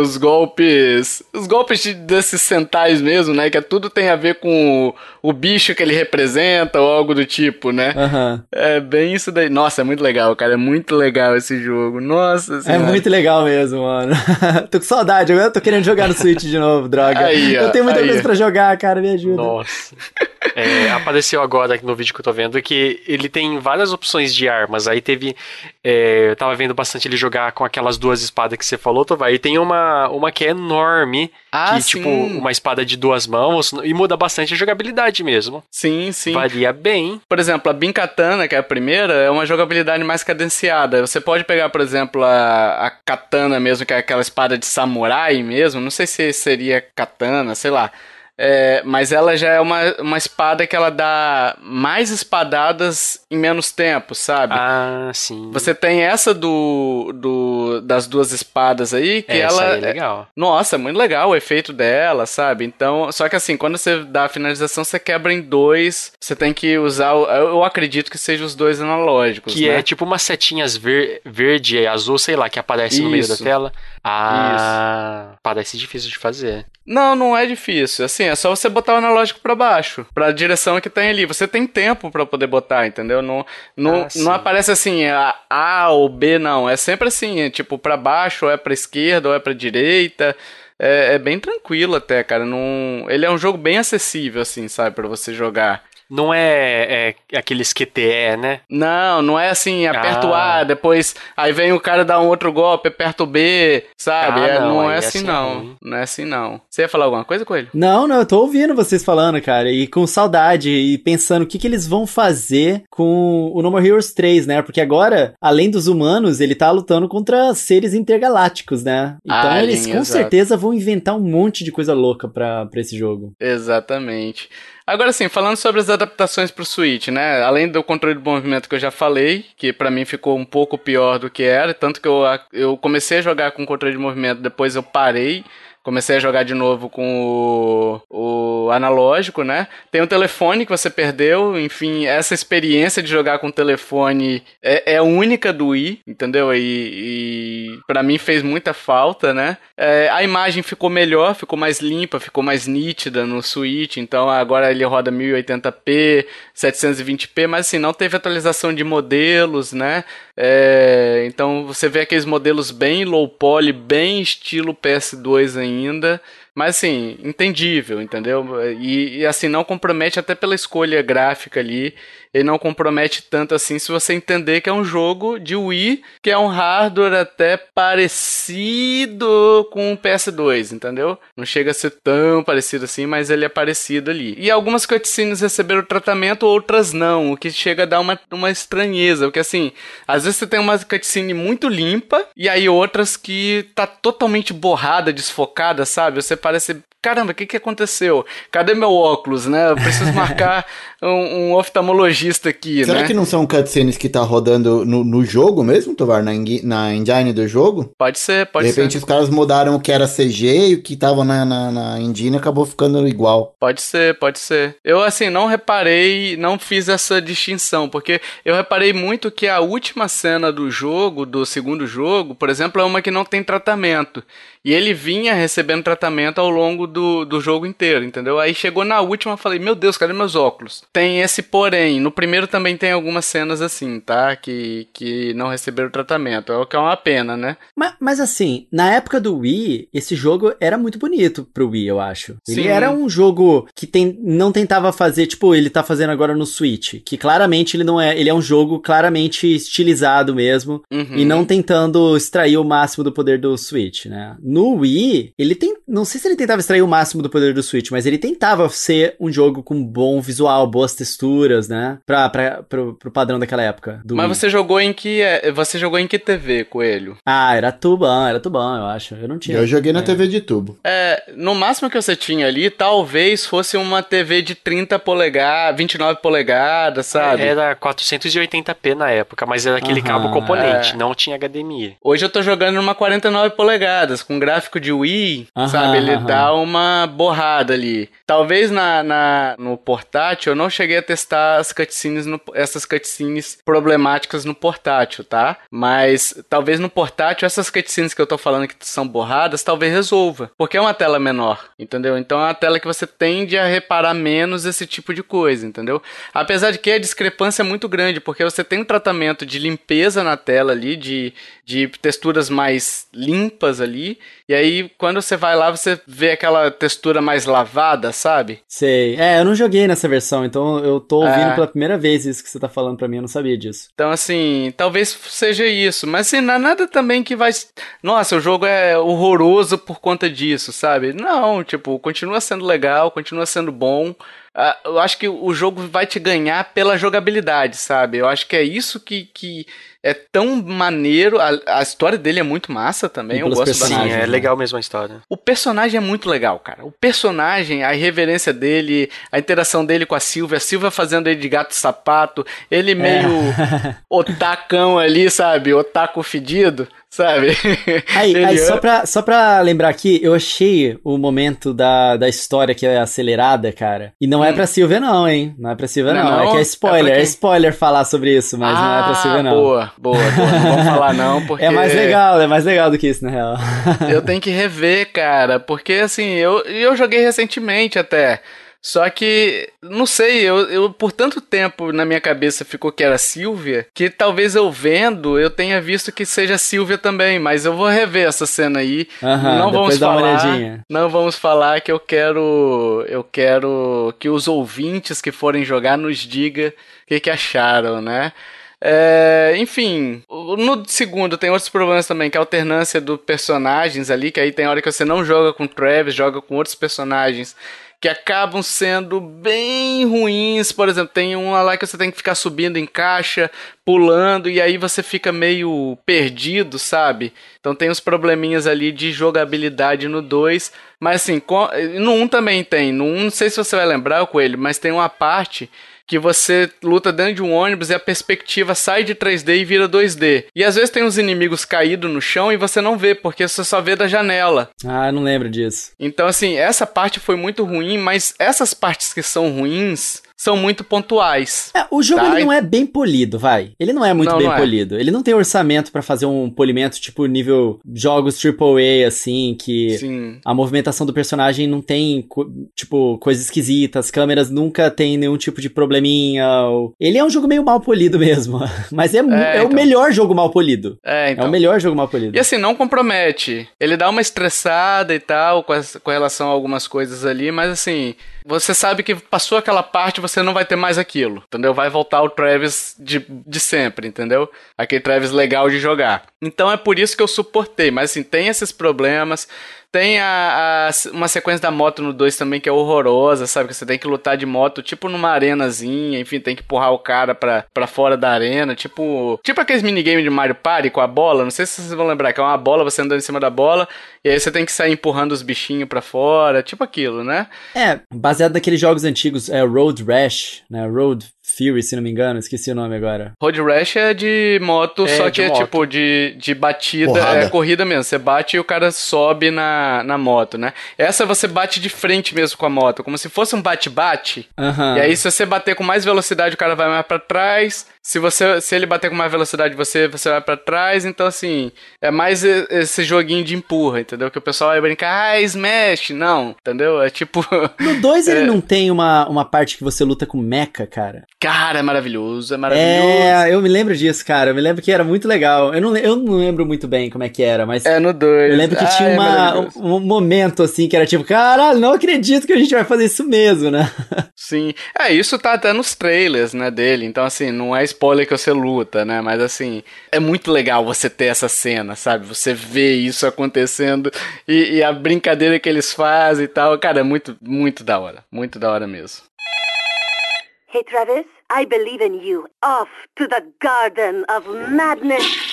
os golpes. Os golpes de- desses centais mesmo, né? Que é tudo tem a ver com o, o bicho que ele representa ou algo do tipo, né? Aham. É bem isso daí. Nossa, é muito legal, cara. É muito legal esse jogo. Nossa É senhora. muito legal mesmo, mano. tô com saudade, agora eu tô querendo jogar no Switch de novo, droga. Aí, ó, eu tenho muita aí. coisa pra jogar, cara, me ajuda. Nossa. É, apareceu agora no vídeo que eu tô vendo que ele tem várias opções de armas. Aí teve. é, eu tava vendo bastante ele jogar com aquelas duas espadas que você falou, Tovar. E tem uma, uma que é enorme. Ah, que, sim. tipo, uma espada de duas mãos. E muda bastante a jogabilidade mesmo. Sim, sim. Varia bem. Por exemplo, a Bin Katana, que é a primeira, é uma jogabilidade mais cadenciada. Você pode pegar, por exemplo, a, a katana mesmo, que é aquela espada de samurai mesmo. Não sei se seria katana, sei lá. É, mas ela já é uma, uma espada que ela dá mais espadadas em menos tempo, sabe? Ah, sim. Você tem essa do, do das duas espadas aí, que Essa ela. aí é legal. Nossa, é muito legal o efeito dela, sabe? Então, só que assim, quando você dá a finalização, você quebra em dois. Você tem que usar. Eu acredito que seja os dois analógicos. Que né? é tipo umas setinhas ver- verde e azul, sei lá, que aparece no meio da Isso. tela. Ah, parece difícil de fazer. Não, não é difícil. Assim, é só você botar o analógico pra baixo, pra direção que tem ali. Você tem tempo pra poder botar, entendeu? Não, não, Ah, não aparece assim, a A ou B, não. É sempre assim, é tipo pra baixo, ou é pra esquerda, ou é pra direita. É, é bem tranquilo até, cara. Não... Ele é um jogo bem acessível, assim, sabe, pra você jogar. Não é, é aqueles QTE, né? Não, não é assim, aperta o Ah. A, depois aí vem o cara dar um outro golpe, aperta o B, sabe? Ah, É, não, é é assim, assim não. ruim. Não é assim, não. Você ia falar alguma coisa, Coelho? Não, não, eu tô ouvindo vocês falando, cara, e com saudade, e pensando o que, que eles vão fazer com o No More Heroes 3, né? Porque agora, além dos humanos, ele tá lutando contra seres intergalácticos, né? Então Alien, eles com exato. certeza vão inventar um monte de coisa louca pra, pra esse jogo. Exatamente. Agora sim, falando sobre as adaptações pro Switch, né? Além do controle do movimento que eu já falei, que pra mim ficou um pouco pior do que era, tanto que eu, eu comecei a jogar com controle de movimento, depois eu parei. Comecei a jogar de novo com o, o analógico, né? Tem o telefone que você perdeu, enfim, essa experiência de jogar com o telefone é, é única do Wii, entendeu? E, e para mim fez muita falta, né? É, a imagem ficou melhor, ficou mais limpa, ficou mais nítida no Switch, então agora ele roda 1080p, 720p, mas assim, não teve atualização de modelos, né? É, então você vê aqueles modelos bem low poly, bem estilo PS2 ainda. Mas assim, entendível, entendeu? E, e, assim, não compromete até pela escolha gráfica ali. Ele não compromete tanto assim se você entender que é um jogo de Wii, que é um hardware até parecido com o PS2, entendeu? Não chega a ser tão parecido assim, mas ele é parecido ali. E algumas cutscenes receberam tratamento, outras não, o que chega a dar uma, uma estranheza, porque assim, às vezes você tem uma cutscene muito limpa, e aí outras que tá totalmente borrada, desfocada, sabe? Você parece caramba, o que, que aconteceu? Cadê meu óculos, né? Eu preciso marcar um, um oftalmologista aqui, Será né? que não são cutscenes que tá rodando no, no jogo mesmo, Tovar? Na, na engine do jogo? Pode ser, pode de repente ser. os caras mudaram o que era CG e o que tava na, na, na engine acabou ficando igual. Pode ser, pode ser. Eu, assim, não reparei, não fiz essa distinção, porque eu reparei muito que a última cena do jogo, do segundo jogo, por exemplo, é uma que não tem tratamento. E ele vinha recebendo tratamento ao longo do, do jogo inteiro, entendeu? Aí chegou na última, falei, meu Deus, cadê meus óculos? Tem esse porém. No primeiro também tem algumas cenas assim, tá? Que, que não receberam tratamento. É o que é uma pena, né? Mas, mas assim, na época do Wii, esse jogo era muito bonito pro Wii, eu acho. Ele Sim. era um jogo que tem, não tentava fazer, tipo, ele tá fazendo agora no Switch. Que claramente ele não é. Ele é um jogo claramente estilizado mesmo. Uhum. E não tentando extrair o máximo do poder do Switch, né? No Wii, ele tem. Não sei se ele tentava extrair o máximo do poder do Switch, mas ele tentava ser um jogo com bom visual, boas texturas, né? Pra, pra, pro, pro padrão daquela época. Do Mas Wii. você jogou em que. é, Você jogou em que TV, Coelho? Ah, era tubão, era tubão, eu acho. Eu não tinha. Eu joguei na é. TV de tubo. É, no máximo que você tinha ali, talvez fosse uma TV de 30 polegadas, 29 polegadas, sabe? Era 480p na época, mas era aquele Aham, cabo componente, é. não tinha HDMI. Hoje eu tô jogando numa 49 polegadas, com gráfico de Wii, Aham, sabe? Ele aham. dá uma borrada ali. Talvez na, na- no portátil eu não cheguei a testar as cutscenes, no- essas cutscenes problemáticas no portátil, tá? Mas talvez no portátil essas cutscenes que eu tô falando que são borradas, talvez resolva. Porque é uma tela menor, entendeu? Então é uma tela que você tende a reparar menos esse tipo de coisa, entendeu? Apesar de que a discrepância é muito grande, porque você tem um tratamento de limpeza na tela ali, de, de texturas mais limpas ali, e aí quando você vai lá você vê aquela textura mais lavada, sabe? Sei. É, eu não joguei nessa versão, então eu tô ouvindo É. pela primeira vez isso que você tá falando pra mim, eu não sabia disso. Então, assim, talvez seja isso. Mas, assim, não é nada também que vai. Nossa, o jogo é horroroso por conta disso, sabe? Não, tipo, continua sendo legal, continua sendo bom. Ah, eu acho que o jogo vai te ganhar pela jogabilidade, sabe? Eu acho que é isso que, que é tão maneiro. A, a história dele é muito massa também. E Eu gosto Sim, bastante. personagens, é né? legal mesmo a história. O personagem é muito legal, cara. O personagem, a irreverência dele, a interação dele com a Silvia, a Silvia fazendo ele de gato sapato, ele meio otacão ali, sabe? Otaku fedido, sabe? Aí, aí é- só, pra, só pra lembrar aqui, eu achei o momento da, da história que é acelerada, cara. E não é pra Silvia, não, hein? Não é pra Silvia, Hum. Não não. é É que é É spoiler. É, quem? spoiler falar sobre isso, mas não é pra Silvia, não. Ah, Boa, boa, boa. Não vamos falar não, porque... É mais legal, é mais legal do que isso, na real. Eu tenho que rever, cara, porque assim, eu, eu joguei recentemente até. Só que, não sei, eu, eu por tanto tempo na minha cabeça ficou que era Silvia, que talvez eu vendo eu tenha visto que seja Silvia também, mas eu vou rever essa cena aí. Aham, não vamos falar, não vamos falar que eu quero, eu quero que os ouvintes que forem jogar nos diga o que, que acharam, né? É, enfim, no segundo tem outros problemas também, que é a alternância dos personagens ali, que aí tem hora que você não joga com o Travis, joga com outros personagens que acabam sendo bem ruins. Por exemplo, tem uma lá que você tem que ficar subindo em caixa, pulando, e aí você fica meio perdido, sabe? Então tem uns probleminhas ali de jogabilidade no 2. Mas assim, no 1 também tem. No 1, não sei se você vai lembrar, Coelho, mas tem uma parte que você luta dentro de um ônibus e a perspectiva sai de 3D e vira 2D. E às vezes tem uns inimigos caídos no chão e você não vê, porque você só vê da janela. Ah, eu não lembro disso. Então, assim, essa parte foi muito ruim, mas essas partes que são ruins são muito pontuais. É, o jogo Tá, ele não é bem polido, vai. Ele não é muito Não, bem não é. polido. Ele não tem orçamento pra fazer um polimento tipo nível jogos AAA, assim, que Sim. a movimentação do personagem não tem, tipo, coisas esquisitas, as câmeras nunca tem nenhum tipo de probleminha. ou- Ele é um jogo meio mal polido mesmo, mas é, É, é o então. melhor jogo mal polido. É, É então. o melhor jogo mal polido. E assim, não compromete. Ele dá uma estressada e tal com, essa- com relação a algumas coisas ali, mas assim, você sabe que passou aquela parte, você não vai ter mais aquilo, entendeu? Vai voltar o Travis de, de sempre, entendeu? Aquele Travis legal de jogar. Então é por isso que eu suportei, mas assim, tem esses problemas. Tem a, a- uma sequência da moto no 2 também que é horrorosa, sabe? Que você tem que lutar de moto, tipo numa arenazinha, enfim, tem que empurrar o cara pra, pra fora da arena, tipo. Tipo aqueles minigames de Mario Party com a bola, não sei se vocês vão lembrar, que é uma bola, você andando em cima da bola, e aí você tem que sair empurrando os bichinhos pra fora, tipo aquilo, né? É, baseado naqueles jogos antigos, é Road Rash, né? Road Fury, se não me engano, esqueci o nome agora. Road Rash é de moto, É, só de que é moto. tipo de, de batida, Porrada. é corrida mesmo. Você bate e o cara sobe na, na moto, né? Essa você bate de frente mesmo com a moto, como se fosse um bate-bate. Aham. E aí, se você bater com mais velocidade, o cara vai mais pra trás. Se você, se ele bater com mais velocidade, você, você vai pra trás. Então, assim, é mais esse joguinho de empurra, entendeu? Que o pessoal vai brincar, ah, Smash. Não, entendeu? É tipo, No 2 ele É. não tem uma, uma parte que você luta com mecha, cara. cara, é maravilhoso, é maravilhoso. É, eu me lembro disso, cara. Eu me lembro que era muito legal. Eu não, eu não lembro muito bem como é que era, mas É no 2. eu lembro que tinha uma, um, um momento assim que era tipo, caralho, não acredito que a gente vai fazer isso mesmo, né? Sim. É, isso tá até nos trailers, né, dele. Então, assim, não é spoiler que você luta, né? Mas, assim, é muito legal você ter essa cena, sabe? Você vê isso acontecendo e, e a brincadeira que eles fazem e tal. Cara, é muito, muito da hora. Muito da hora mesmo. Hey, Travis, I believe in you. Off to the Garden of Madness.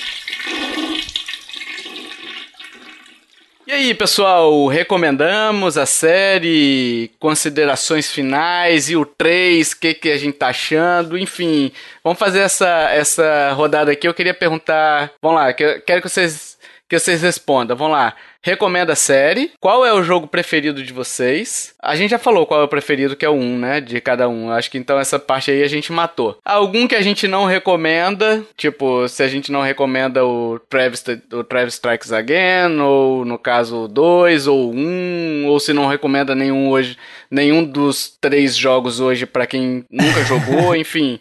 E aí, pessoal, recomendamos a série, considerações finais e o 3, o que, que a gente tá achando, enfim. Vamos fazer essa, essa rodada aqui. Eu queria perguntar. Vamos lá, quero que vocês, que vocês respondam. Vamos lá. Recomenda a série. Qual é o jogo preferido de vocês? A gente já falou qual é o preferido, que é o 1, né? De cada um. Acho que então essa parte aí a gente matou. Algum que a gente não recomenda, tipo, se a gente não recomenda o Travis, o Travis Strikes Again, ou no caso o 2, ou o 1, ou se não recomenda nenhum hoje, nenhum dos três jogos hoje pra quem nunca jogou, enfim.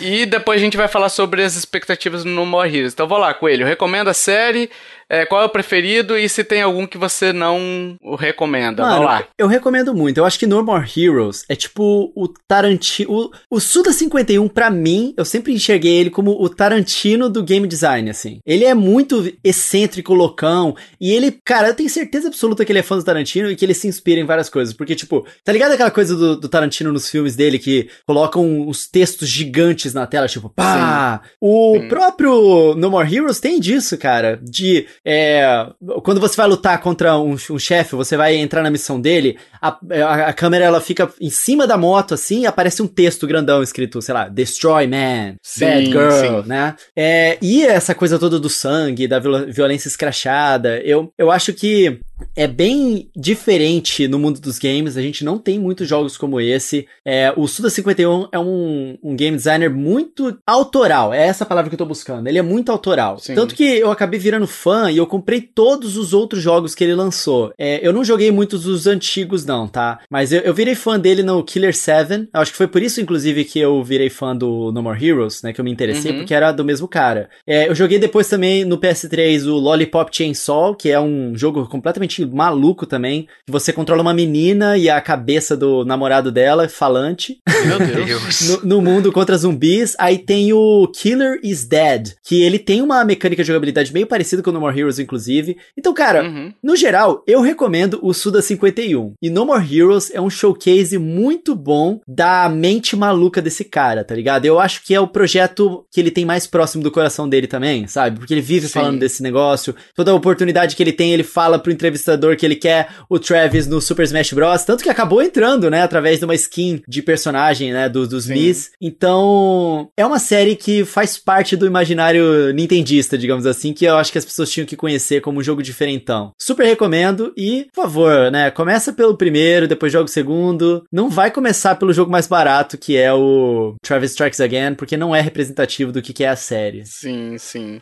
E depois a gente vai falar sobre as expectativas no No More Heroes. Então vou lá, Coelho, recomenda a série, é, qual é o preferido e se tem algum que você não o recomenda. Mano, Vamos lá. eu recomendo muito. Eu acho que No More Heroes é tipo o Tarantino. O, o Suda 51, pra mim, eu sempre enxerguei ele como o Tarantino do game design, assim. Ele é muito excêntrico, loucão. E ele, cara, eu tenho certeza absoluta que ele é fã do Tarantino e que ele se inspira em várias coisas. Porque, tipo, tá ligado aquela coisa do, do Tarantino nos filmes dele que colocam os textos gigantes na tela, tipo, pá! O Sim. próprio No More Heroes tem disso, cara. De. É, quando você vai lutar contra um, um chefe, você vai entrar na missão dele, a, a, a câmera ela fica em cima da moto, assim, e aparece um texto grandão escrito, sei lá, Destroy Man, Sim, Bad Girl, sim. né? É, e essa coisa toda do sangue, da viol- violência escrachada, eu, eu acho que é bem diferente no mundo dos games, a gente não tem muitos jogos como esse. É, o Suda 51 é um, um game designer muito autoral, é essa palavra que eu tô buscando. Ele é muito autoral. Sim. Tanto que eu acabei virando fã e eu comprei todos os outros jogos que ele lançou. É, eu não joguei muitos dos antigos, não, tá? Mas eu, eu virei fã dele no Killer 7. Acho que foi por isso, inclusive, que eu virei fã do No More Heroes, né? Que eu me interessei, Uhum. porque era do mesmo cara. É, eu joguei depois também no PS3 o Lollipop Chainsaw, que é um jogo completamente maluco também. Que você controla uma menina e a cabeça do namorado dela, falante Meu Deus. Deus. no, no mundo contra zumbis. Aí tem o Killer is Dead, que ele tem uma mecânica de jogabilidade meio parecida com o No More Heroes, inclusive. Então, cara, Uhum. no geral, eu recomendo o Suda 51. E No More Heroes é um showcase muito bom da mente maluca desse cara, tá ligado? Eu acho que é o projeto que ele tem mais próximo do coração dele também, sabe? Porque ele vive Sim. falando desse negócio. Toda a oportunidade que ele tem, ele fala pro entrevistador que ele quer o Travis no Super Smash Bros. Tanto que acabou entrando, né? Através de uma skin de personagem, né? do- dos Sim. Mis. Então, é uma série que faz parte do imaginário nintendista, digamos assim, que eu acho que as pessoas tinham que conhecer como um jogo diferentão. Super recomendo e, por favor, né? Começa pelo primeiro, depois joga o segundo. Não vai começar pelo jogo mais barato, que é o Travis Strikes Again, porque não é representativo do que é a série. Sim, sim.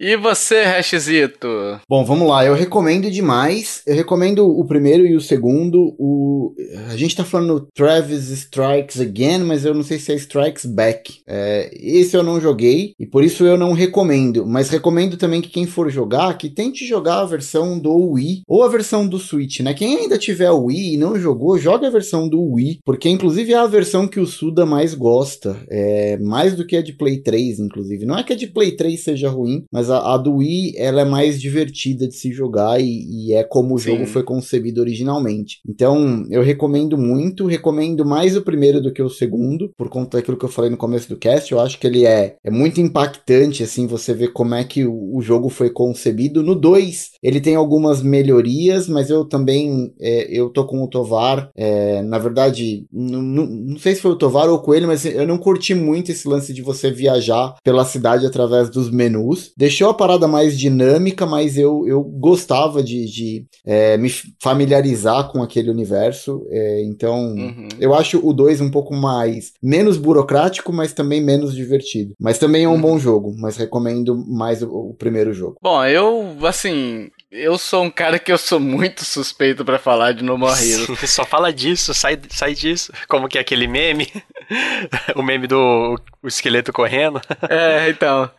E você, Hashzito? Bom, vamos lá. Eu recomendo demais. Eu recomendo o primeiro e o segundo. O... A gente tá falando Travis Strikes Again, mas eu não sei se é Strikes Back. É, Esse eu não joguei e por isso eu não recomendo. Mas recomendo também que quem for jogar, que tente jogar a versão do Wii ou a versão do Switch, né? Quem ainda tiver Wii e não jogou, joga a versão do Wii, porque inclusive é a versão que o Suda mais gosta. É mais do que a de Play 3, inclusive. Não é que a de Play 3 seja ruim, mas a, a do Wii ela é mais divertida de se jogar e, e é como o Sim. jogo foi concebido originalmente. Então eu recomendo muito, recomendo mais o primeiro do que o segundo, por conta daquilo que eu falei no começo do cast. Eu acho que ele é, é muito impactante, assim, você ver como é que o, o jogo foi concebido. No 2, ele tem algumas melhorias, mas eu também é, eu tô com o Tovar. é, na verdade, não sei se foi o Tovar ou o Coelho, mas eu não curti muito esse lance de você viajar pela cidade através dos menus. Deixou a parada mais dinâmica, mas eu, eu gostava de, de é, me familiarizar com aquele universo. é, então, Uhum. eu acho o 2 um pouco mais menos burocrático, mas também menos divertido. Mas também é um Uhum. bom jogo, mas recomendo mais o, o primeiro jogo. Bom, eu, assim, eu sou um cara que eu sou muito suspeito pra falar de No More Heroes. Só fala disso, sai, sai disso. Como que é aquele meme? o meme do o esqueleto correndo. É, então.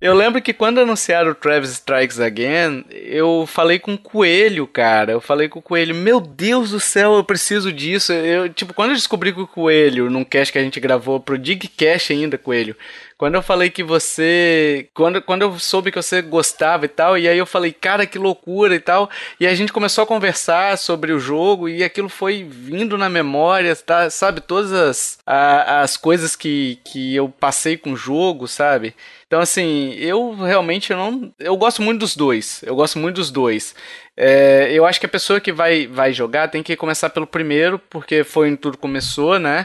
Eu lembro que quando anunciaram o Travis Strikes Again, eu falei com o Coelho, cara. Eu falei com o Coelho, meu Deus do céu, eu preciso disso. Eu, tipo, quando eu descobri que o Coelho, num cast que a gente gravou pro Digcast ainda, Coelho, quando eu falei que você. Quando, quando eu soube que você gostava e tal, e aí eu falei, cara, que loucura e tal. E a gente começou a conversar sobre o jogo e aquilo foi vindo na memória, tá? Sabe? Todas as, a- as coisas que, que eu passei com o jogo, sabe? Então, assim, eu realmente não. Eu gosto muito dos dois. Eu gosto muito dos dois. É, eu acho que a pessoa que vai, vai jogar tem que começar pelo primeiro, porque foi onde tudo começou, né?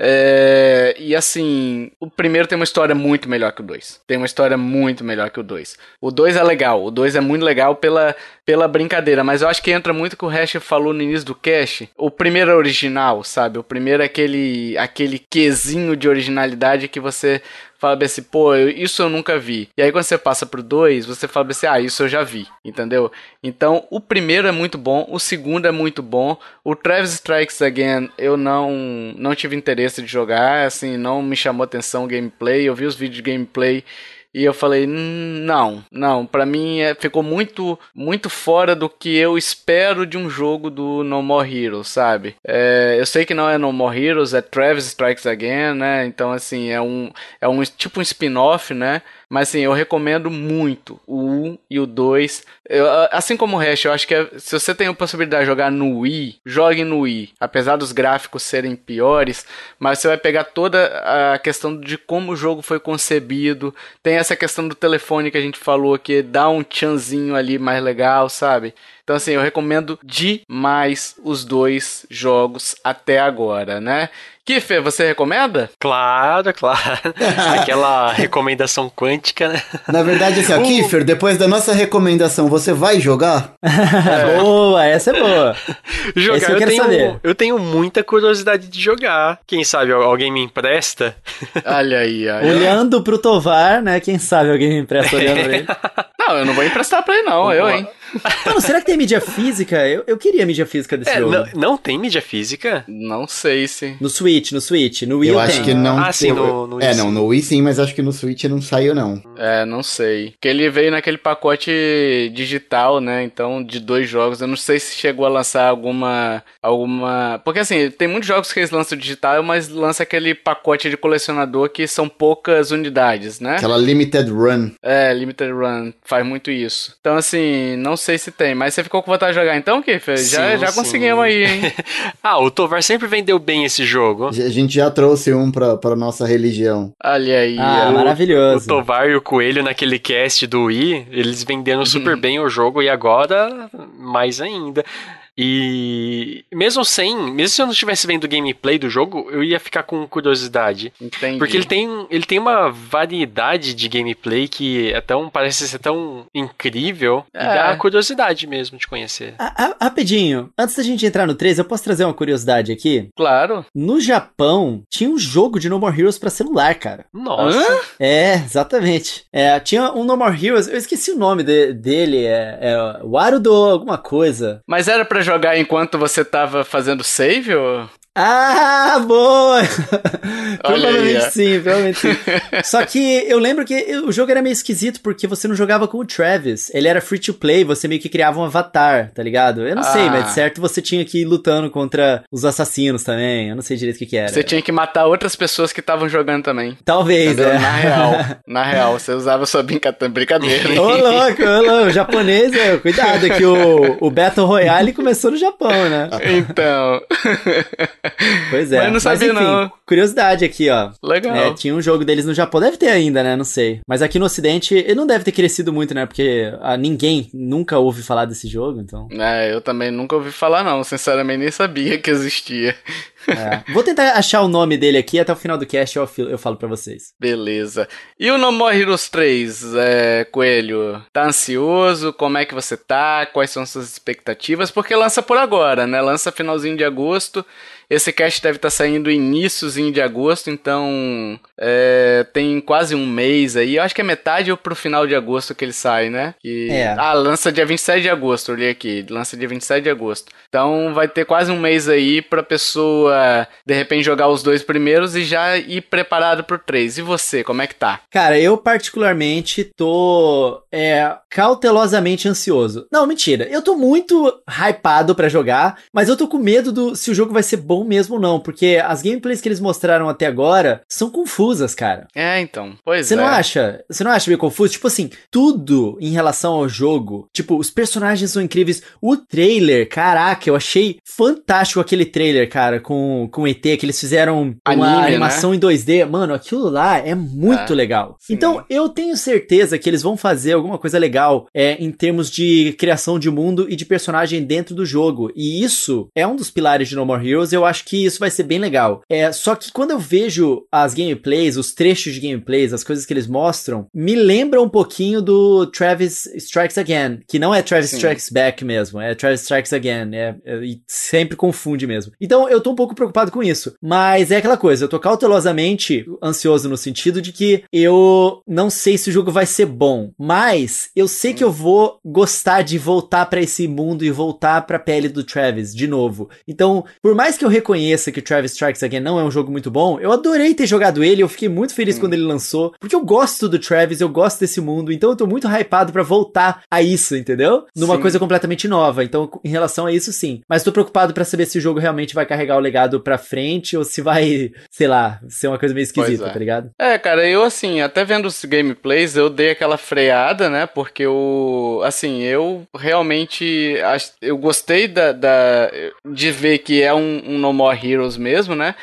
É, e assim, o primeiro tem uma história muito melhor que o 2. Tem uma história muito melhor que o 2. O 2 é legal, o 2 é muito legal pela, pela brincadeira, mas eu acho que entra muito o que o Hash falou no início do cast. O primeiro é original, sabe? O primeiro é aquele, aquele quesinho de originalidade que você fala bem assim, pô, isso eu nunca vi. E aí quando você passa pro 2, você fala bem assim, ah, isso eu já vi, entendeu? Então, o primeiro é muito bom, o segundo é muito bom. O Travis Strikes Again, eu não não tive interesse de jogar, assim, não me chamou atenção o gameplay. Eu vi os vídeos de gameplay E eu falei, "Hum, não, não, pra mim é, ficou muito, muito fora do que eu espero de um jogo do No More Heroes, sabe? É, eu sei que não é No More Heroes, é Travis Strikes Again, né? Então, assim, é um, é um tipo um spin-off, né? Mas assim, eu recomendo muito o 1 e o 2. Eu, assim como o resto, eu acho que é- se você tem a possibilidade de jogar no Wii, jogue no Wii. Apesar dos gráficos serem piores, mas você vai pegar toda a questão de como o jogo foi concebido. Tem essa questão do telefone que a gente falou, que dá um tchanzinho ali mais legal, sabe? Então, assim, eu recomendo demais os dois jogos até agora, né? Kiffer, você recomenda? Claro, claro. Aquela recomendação quântica, né? Na verdade, assim, ó, Kiefer, depois da nossa recomendação, você vai jogar? Boa, essa é boa. Jogar, Esse eu eu, quero tenho, saber. eu tenho muita curiosidade de jogar. Quem sabe al- alguém me empresta? Olha aí, olha. Olhando pro Tovar, né? Quem sabe alguém me empresta olhando pra ele. Não, eu não vou emprestar pra ele, não, eu, hein? Mano, será que tem mídia física? Eu, eu queria mídia física desse É, jogo. não, não tem mídia física? Não sei se. No Switch, no Switch. No Wii eu acho que não. Ah, sim, eu- no- no é, não, sim. no Wii sim, mas acho que no Switch não saiu, não. É, não sei. Porque ele veio naquele pacote digital, né? Então, de dois jogos. Eu não sei se chegou a lançar alguma. alguma. Porque assim, tem muitos jogos que eles lançam digital, mas lança aquele pacote de colecionador que são poucas unidades, né? Aquela Limited Run. É, Limited Run faz muito isso. Então, assim, não sei se tem. Mas você ficou com vontade de jogar então, Kiffer? Já, Sim, já sim. conseguimos aí, hein? Ah, o Tovar sempre vendeu bem esse jogo. A gente já trouxe um pra, pra nossa religião. Olha aí. Ah. O maravilhoso. Tovar e o Coelho naquele cast do Wii, eles venderam super bem o jogo e agora mais ainda. E mesmo sem, mesmo se eu não estivesse vendo o gameplay do jogo, eu ia ficar com curiosidade. Entendi. Porque ele tem, ele tem uma variedade de gameplay que é tão, parece ser tão incrível e É. dá curiosidade mesmo de conhecer. Ah, ah, rapidinho, antes da gente entrar no 3, eu posso trazer uma curiosidade aqui? Claro. No Japão, tinha um jogo de No More Heroes pra celular, cara. Nossa. Hã? É, exatamente. É, tinha um No More Heroes, eu esqueci o nome de- dele, é, é Warudo alguma coisa. Mas era pra jogar enquanto você tava fazendo save ou... Ah, boa! Provavelmente aí, sim, provavelmente sim. Só que eu lembro que o jogo era meio esquisito porque você não jogava com o Travis. Ele era free to play, você meio que criava um avatar, tá ligado? Eu não sei, Ah. mas de certo você tinha que ir lutando contra os assassinos também. Eu não sei direito o que, que era. Você tinha que matar outras pessoas que estavam jogando também. Talvez, Entendeu? é. Na real. Na real, você usava sua brinca- brincadeira. hein? Ô, louco, ô, louco, o japonês, é, cuidado, que o, o Battle Royale começou no Japão, né? Então. Pois é. Mas não sabia, não. Curiosidade aqui, ó. Legal. É, tinha um jogo deles no Japão. Deve ter ainda, né? Não sei. Mas aqui no Ocidente, ele não deve ter crescido muito, né? Porque ah, ninguém nunca ouve falar desse jogo, então. É, eu também nunca ouvi falar, não. Sinceramente, nem sabia que existia. é. Vou tentar achar o nome dele aqui até o final do cast eu, eu falo pra vocês. Beleza. E o No More Heroes 3, é, Coelho? Tá ansioso? Como é que você tá? Quais são suas expectativas? Porque lança por agora, né? Lança finalzinho de agosto. Esse cast deve estar saindo iníciozinho de agosto, então é, tem quase um mês aí. Eu acho que é metade ou pro final de agosto que ele sai, né? Que- É. Ah, lança dia 27 de agosto, olhei aqui. Lança dia 27 de agosto. Então vai ter quase um mês aí pra pessoa, de repente, jogar os dois primeiros e já ir preparado pro 3. E você, como é que tá? Cara, eu particularmente tô é, cautelosamente ansioso. Não, mentira. Eu tô muito hypado pra jogar, mas eu tô com medo do se o jogo vai ser bom mesmo não, porque as gameplays que eles mostraram até agora são confusas, cara. É, então. Pois Você é. não acha? Você não acha meio confuso? Tipo assim, tudo em relação ao jogo. Tipo, os personagens são incríveis. O trailer, caraca, eu achei fantástico aquele trailer, cara, com, com ET, que eles fizeram uma Anime, né? animação em 2D. Mano, aquilo lá é muito É, legal. sim. Então, eu tenho certeza que eles vão fazer alguma coisa legal é, em termos de criação de mundo e de personagem dentro do jogo. E isso é um dos pilares de No More Heroes. Eu acho que isso vai ser bem legal. É, só que quando eu vejo as gameplays, os trechos de gameplays, as coisas que eles mostram, me lembra um pouquinho do Travis Strikes Again, que não é Travis Sim. Strikes Back mesmo, é Travis Strikes Again, é, é- e sempre confunde mesmo. Então eu tô um pouco preocupado com isso. Mas é aquela coisa, eu tô cautelosamente ansioso no sentido de que eu não sei se o jogo vai ser bom, mas eu sei que eu vou gostar de voltar para esse mundo e voltar pra pele do Travis de novo. Então, por mais que eu reconheça que Travis Strikes Again não é um jogo muito bom, eu adorei ter jogado ele, eu fiquei muito feliz quando ele lançou, porque eu gosto do Travis, eu gosto desse mundo, então eu tô muito hypado para voltar a isso, entendeu? Numa Sim. coisa completamente nova. Então, em relação a isso, sim. Mas tô preocupado pra saber se o jogo realmente vai carregar o legado pra frente ou se vai, sei lá, ser uma coisa meio esquisita, é. tá ligado? É, cara, eu assim, até vendo os gameplays, eu dei aquela freada, né? Porque eu, assim, eu realmente eu gostei da, da- de ver que é um, um No More Heroes mesmo, né?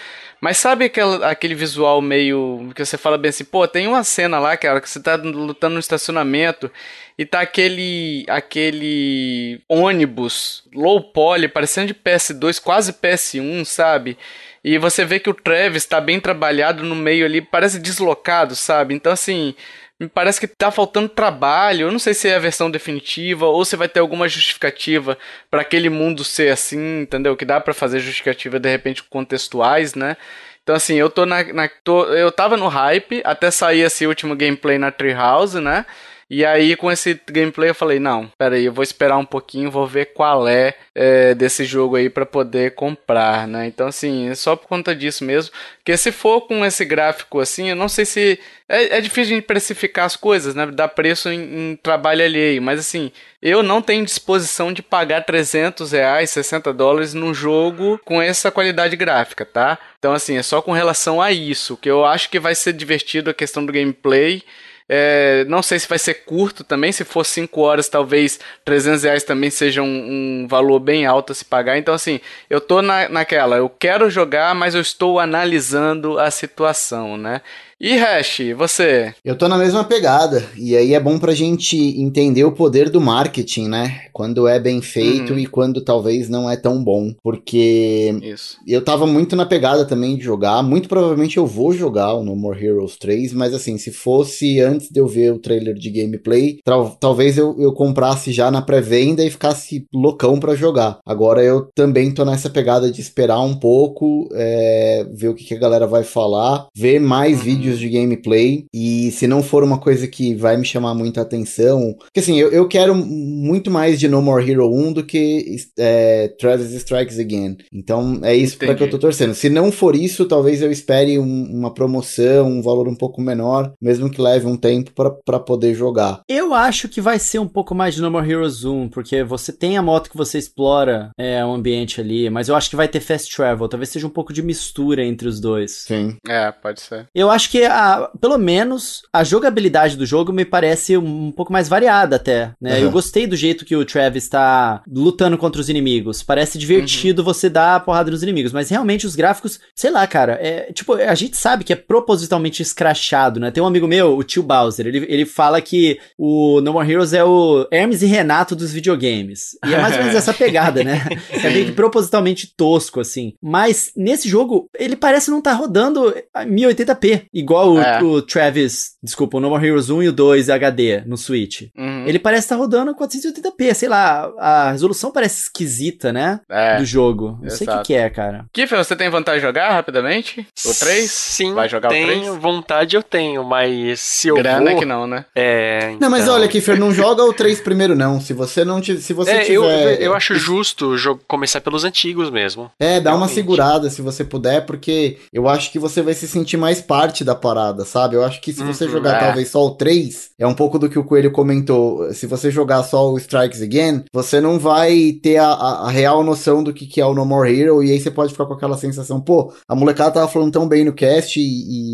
Mas sabe aquela, aquele visual meio que você fala bem assim, pô, tem uma cena lá, cara, que você tá lutando no estacionamento e tá aquele aquele ônibus low poly, parecendo de PS2, quase PS1, sabe? E você vê que o Travis tá bem trabalhado no meio ali, parece deslocado, sabe? Então assim, me parece que tá faltando trabalho. Eu não sei se é a versão definitiva ou se vai ter alguma justificativa pra aquele mundo ser assim, entendeu? Que dá pra fazer justificativa de repente contextuais, né? Então assim, eu tô na, na- tô- eu tava no hype até sair esse último gameplay na Treehouse, né? E aí, com esse gameplay, eu falei: não, pera aí, eu vou esperar um pouquinho, vou ver qual é, é, desse jogo aí pra poder comprar, né? Então, assim, é só por conta disso mesmo. Porque se for com esse gráfico assim, eu não sei se. É, é difícil de precificar as coisas, né? Dar preço em, em trabalho alheio. Mas, assim, eu não tenho disposição de pagar 300 reais, 60 dólares num jogo com essa qualidade gráfica, tá? Então, assim, é só com relação a isso. Que eu acho que vai ser divertido a questão do gameplay. É, não sei se vai ser curto também. Se for 5 horas, talvez 300 reais também seja um, um valor bem alto a se pagar. Então, assim, eu tô na, naquela. Eu quero jogar, mas eu estou analisando a situação, né? E Hash, você? Eu tô na mesma pegada, e aí é bom pra gente entender o poder do marketing, né? Quando é bem feito Uhum. e quando talvez não é tão bom. Porque Isso. eu tava muito na pegada também de jogar. Muito provavelmente eu vou jogar o No More Heroes 3, mas assim, se fosse antes de eu ver o trailer de gameplay, tal- talvez eu, eu comprasse já na pré-venda e ficasse loucão pra jogar. Agora eu também tô nessa pegada de esperar um pouco, é, ver o que, que a galera vai falar, ver mais Uhum. vídeos de gameplay e se não for uma coisa que vai me chamar muita atenção, porque assim, eu, eu quero muito mais de No More Hero 1 do que é, Travis Strikes Again. Então é isso pra que eu tô torcendo. Se não for isso, talvez eu espere um- uma promoção, um valor um pouco menor, mesmo que leve um tempo pra- pra poder jogar. Eu acho que vai ser um pouco mais de No More Heroes 1, porque você tem a moto que você explora é, o ambiente ali, mas eu acho que vai ter fast travel, talvez seja um pouco de mistura entre os dois. Sim. É, pode ser. Eu acho que, a, pelo menos, a jogabilidade do jogo me parece um, pouco mais variada até, né? Uhum. Eu gostei do jeito que o Travis tá lutando contra os inimigos. Parece divertido você dar a porrada nos inimigos, mas realmente os gráficos, sei lá, cara, é, tipo, a gente sabe que é propositalmente escrachado, né? Tem um amigo meu, o tio Bowser, ele, ele fala que o No More Heroes é o Hermes e Renato dos videogames. E é mais ou menos essa pegada, né? É meio que propositalmente tosco, assim. Mas nesse jogo, ele parece não estar rodando a 1080p, igual o, É. o Travis, desculpa, o No More Heroes 1 e o 2 HD no Switch. Uhum. Ele parece estar rodando a 480p, sei lá, a resolução parece esquisita, né? É. Do jogo. Não sei o que, exato. que é, cara. Kiffer, você tem vontade de jogar rapidamente? O 3? Sim, Vai jogar o tenho, 3? vontade eu tenho, mas se eu Grana vou... que não, né? É, Não, mas então- olha, Kiffer, não joga o 3 primeiro, não. Se você não te, se você É, tiver. eu, eu acho justo começar pelos antigos mesmo. É, dá uma Realmente. segurada se você puder, porque eu acho que você vai se sentir mais parte da parada, sabe? Eu acho que se você Uhum, jogar é. talvez só o 3, é um pouco do que o Coelho comentou. Se você jogar só o Strikes Again, você não vai ter a, a- a real noção do que, que é o No More Hero, e aí você pode ficar com aquela sensação, pô, a molecada tava falando tão bem no cast e,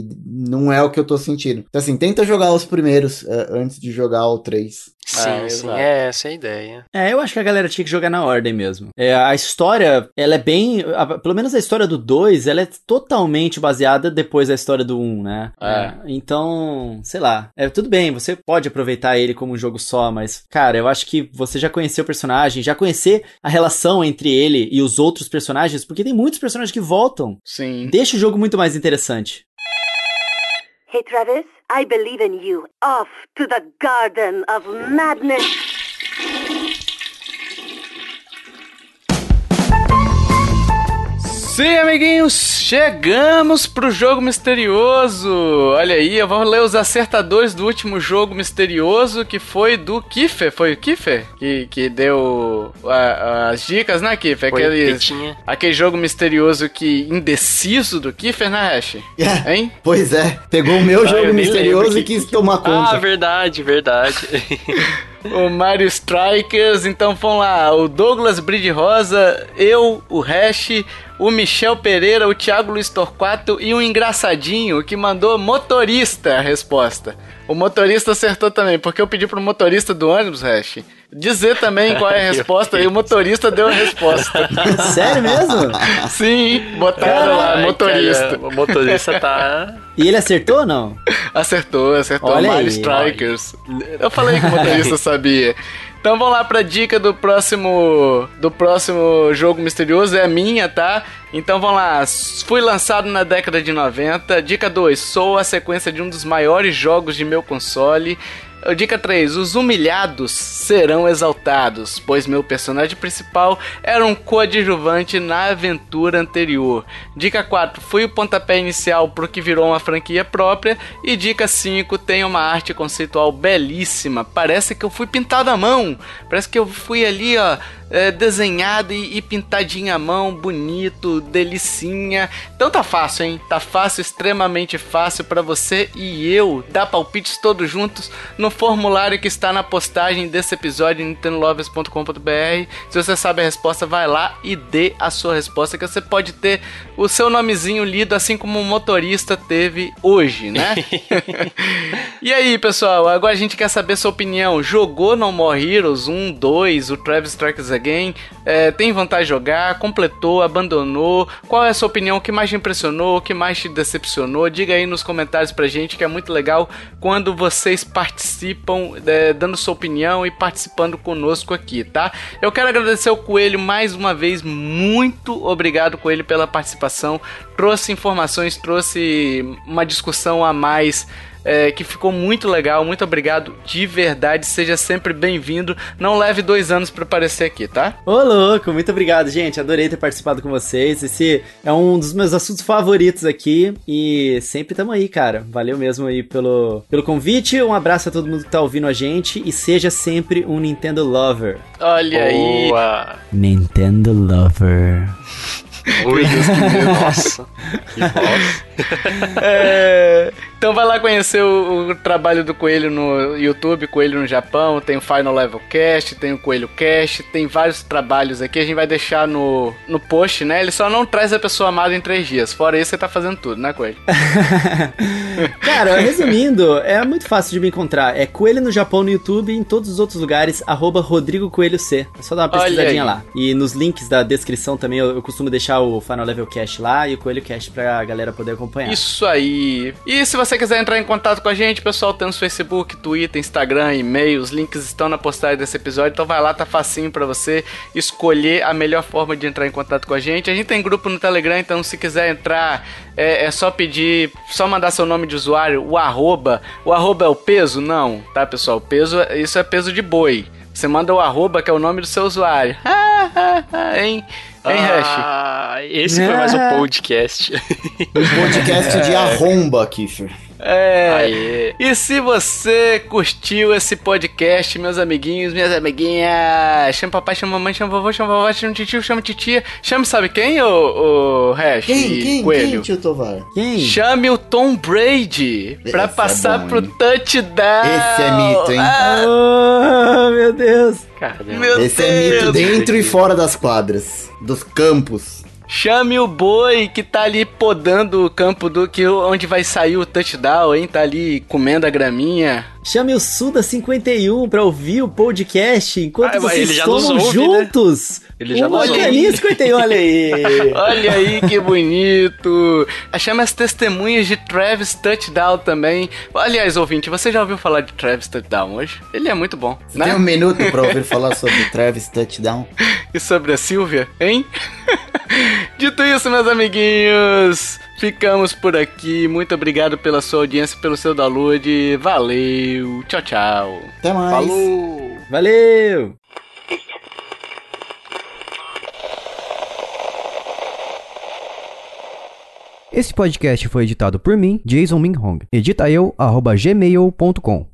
e não é o que eu tô sentindo. Então assim, tenta jogar os primeiros eh, antes de jogar o 3. Sim, É, sim, exato. é essa é a ideia. É, eu acho que a galera tinha que jogar na ordem mesmo. É, a história, ela é bem. a- pelo menos a história do 2, ela é totalmente baseada depois da história do 1, né? É. então, sei lá. É, tudo bem, você pode aproveitar ele como um jogo só, mas, cara, eu acho que você já conheceu o personagem, já conhecer a relação entre ele e os outros personagens, porque tem muitos personagens que voltam. Sim. Deixa o jogo muito mais interessante. Hey, Travis, I believe in you. Off to the Garden of Madness. Sim, amiguinhos, chegamos pro jogo misterioso. Olha aí, eu vou ler os acertadores do último jogo misterioso que foi do Kiffer. Foi o Kiffer que, que deu a- as dicas, né, Kiffer? Foi Aquele, aquele jogo misterioso que indeciso do Kiffer, né, Hash? É, Hein? Pois é, pegou o meu Ah, jogo misterioso e que- quis tomar Ah, conta. verdade, verdade. O Mario Strikers, então vamos lá, o Douglas Bride Rosa, eu, o Hash, o Michel Pereira, o Thiago Luiz Torquato e um engraçadinho que mandou motorista a resposta. O motorista acertou também, porque eu pedi pro motorista do ônibus, Hash, dizer também qual é a resposta e o motorista deu a resposta. Sério mesmo? Sim, botaram lá, Ai, motorista. cara, o motorista tá. E ele acertou ou não? Acertou, acertou. Olha Mario aí. Strikers. Eu falei que o motorista sabia. Então vamos lá pra dica do próximo do próximo jogo misterioso, é a minha, tá? Então vamos lá. Fui lançado na década de 90. Dica 2, sou a sequência de um dos maiores jogos de meu console. Dica 3: Os humilhados serão exaltados, pois meu personagem principal era um coadjuvante na aventura anterior. Dica 4: Fui o pontapé inicial pro que virou uma franquia própria. E dica 5: Tem uma arte conceitual belíssima. Parece que eu fui pintado à mão. Parece que eu fui ali, ó, é, desenhado e, e pintadinho à mão, bonito, delicinha. Então tá fácil, hein? Tá fácil, extremamente fácil pra você e eu dar palpites todos juntos no formulário que está na postagem desse episódio em nintendolovers.com.br. Se você sabe a resposta, vai lá e dê a sua resposta que você pode ter o seu nomezinho lido assim como o motorista teve hoje, né? e aí, pessoal, agora a gente quer saber sua opinião. Jogou No More Heroes 1, 2, o Travis Strikes Again? É, tem vontade de jogar? Completou? Abandonou? Qual é a sua opinião? O que mais te impressionou? O que mais te decepcionou? Diga aí nos comentários pra gente que é muito legal quando vocês participam, é, dando sua opinião e participando conosco aqui, tá? Eu quero agradecer ao Coelho mais uma vez. Muito obrigado, Coelho, pela participação. Trouxe informações, trouxe uma discussão a mais é, que ficou muito legal. Muito obrigado de verdade. Seja sempre bem-vindo. Não leve dois anos para aparecer aqui, tá? Ô, louco, muito obrigado, gente. Adorei ter participado com vocês. Esse é um dos meus assuntos favoritos aqui. E sempre tamo aí, cara. Valeu mesmo aí pelo, pelo convite. Um abraço a todo mundo que tá ouvindo a gente. E seja sempre um Nintendo Lover. Olha aí. Boa. Nintendo Lover. Ui, Deus que medo. Nossa. Que voz. É, então vai lá conhecer o, o trabalho do Coelho no YouTube, Coelho no Japão, tem o Final Level Cast, tem o Coelho Cast, tem vários trabalhos aqui, a gente vai deixar no, no post, né? Ele só não traz a pessoa amada em três dias, fora isso você tá fazendo tudo, né, Coelho? Cara, resumindo, é muito fácil de me encontrar. É Coelho no Japão no YouTube e em todos os outros lugares, arroba Rodrigo Coelho C. É só dar uma pesquisadinha lá. E nos links da descrição também eu, eu costumo deixar o Final Level Cast lá e o Coelho Cast pra galera poder acompanhar. Isso aí. E se você quiser entrar em contato com a gente, pessoal, temos Facebook, Twitter, Instagram, e-mail, os links estão na postagem desse episódio, então vai lá, tá facinho pra você escolher a melhor forma de entrar em contato com a gente. A gente tem grupo no Telegram, então se quiser entrar, é, é só pedir, só mandar seu nome de usuário, o arroba. O arroba é o peso? Não, tá, pessoal? O peso, isso é peso de boi. Você manda o arroba, que é o nome do seu usuário. hein? Hein, Hash? Ah, esse foi mais um podcast. Podcast de arromba, Kiffer. É. Aê. E se você curtiu esse podcast, meus amiguinhos, minhas amiguinhas, chama papai, chama mamãe, chama vovô, chama vovó, chama titio, chama titia, chame sabe quem, ô, ô Hash Quem, quem, Coelho? quem, tio Tovar? Quem? Chame o Tom Brady pra Esse é passar bom, pro hein? touchdown. Esse é mito, hein? Ah, Oh, meu Deus. Caramba. meu Esse é mito Deus. dentro e fora das quadras, dos campos. Chame o boi que tá ali podando o campo do que onde vai sair o touchdown, hein? Tá ali comendo a graminha. Chame o Suda 51 pra ouvir o podcast enquanto Ah, mas vocês tomam ouve, né? juntos. Ele já o nos Bacaninha ouve. 51, olha aí. Olha aí que bonito! Chama as testemunhas de Travis Touchdown também. Aliás, ouvinte, você já ouviu falar de Travis Touchdown hoje? Ele é muito bom, né? Tem um minuto pra ouvir falar sobre Travis Touchdown. E sobre a Silvia, hein? Dito isso, meus amiguinhos, ficamos por aqui. Muito obrigado pela sua audiência, pelo seu download. Valeu, tchau, tchau. Até mais. Falou! Valeu. Esse podcast foi editado por mim, Jason Minhong. Edita eu, arroba gmail.com.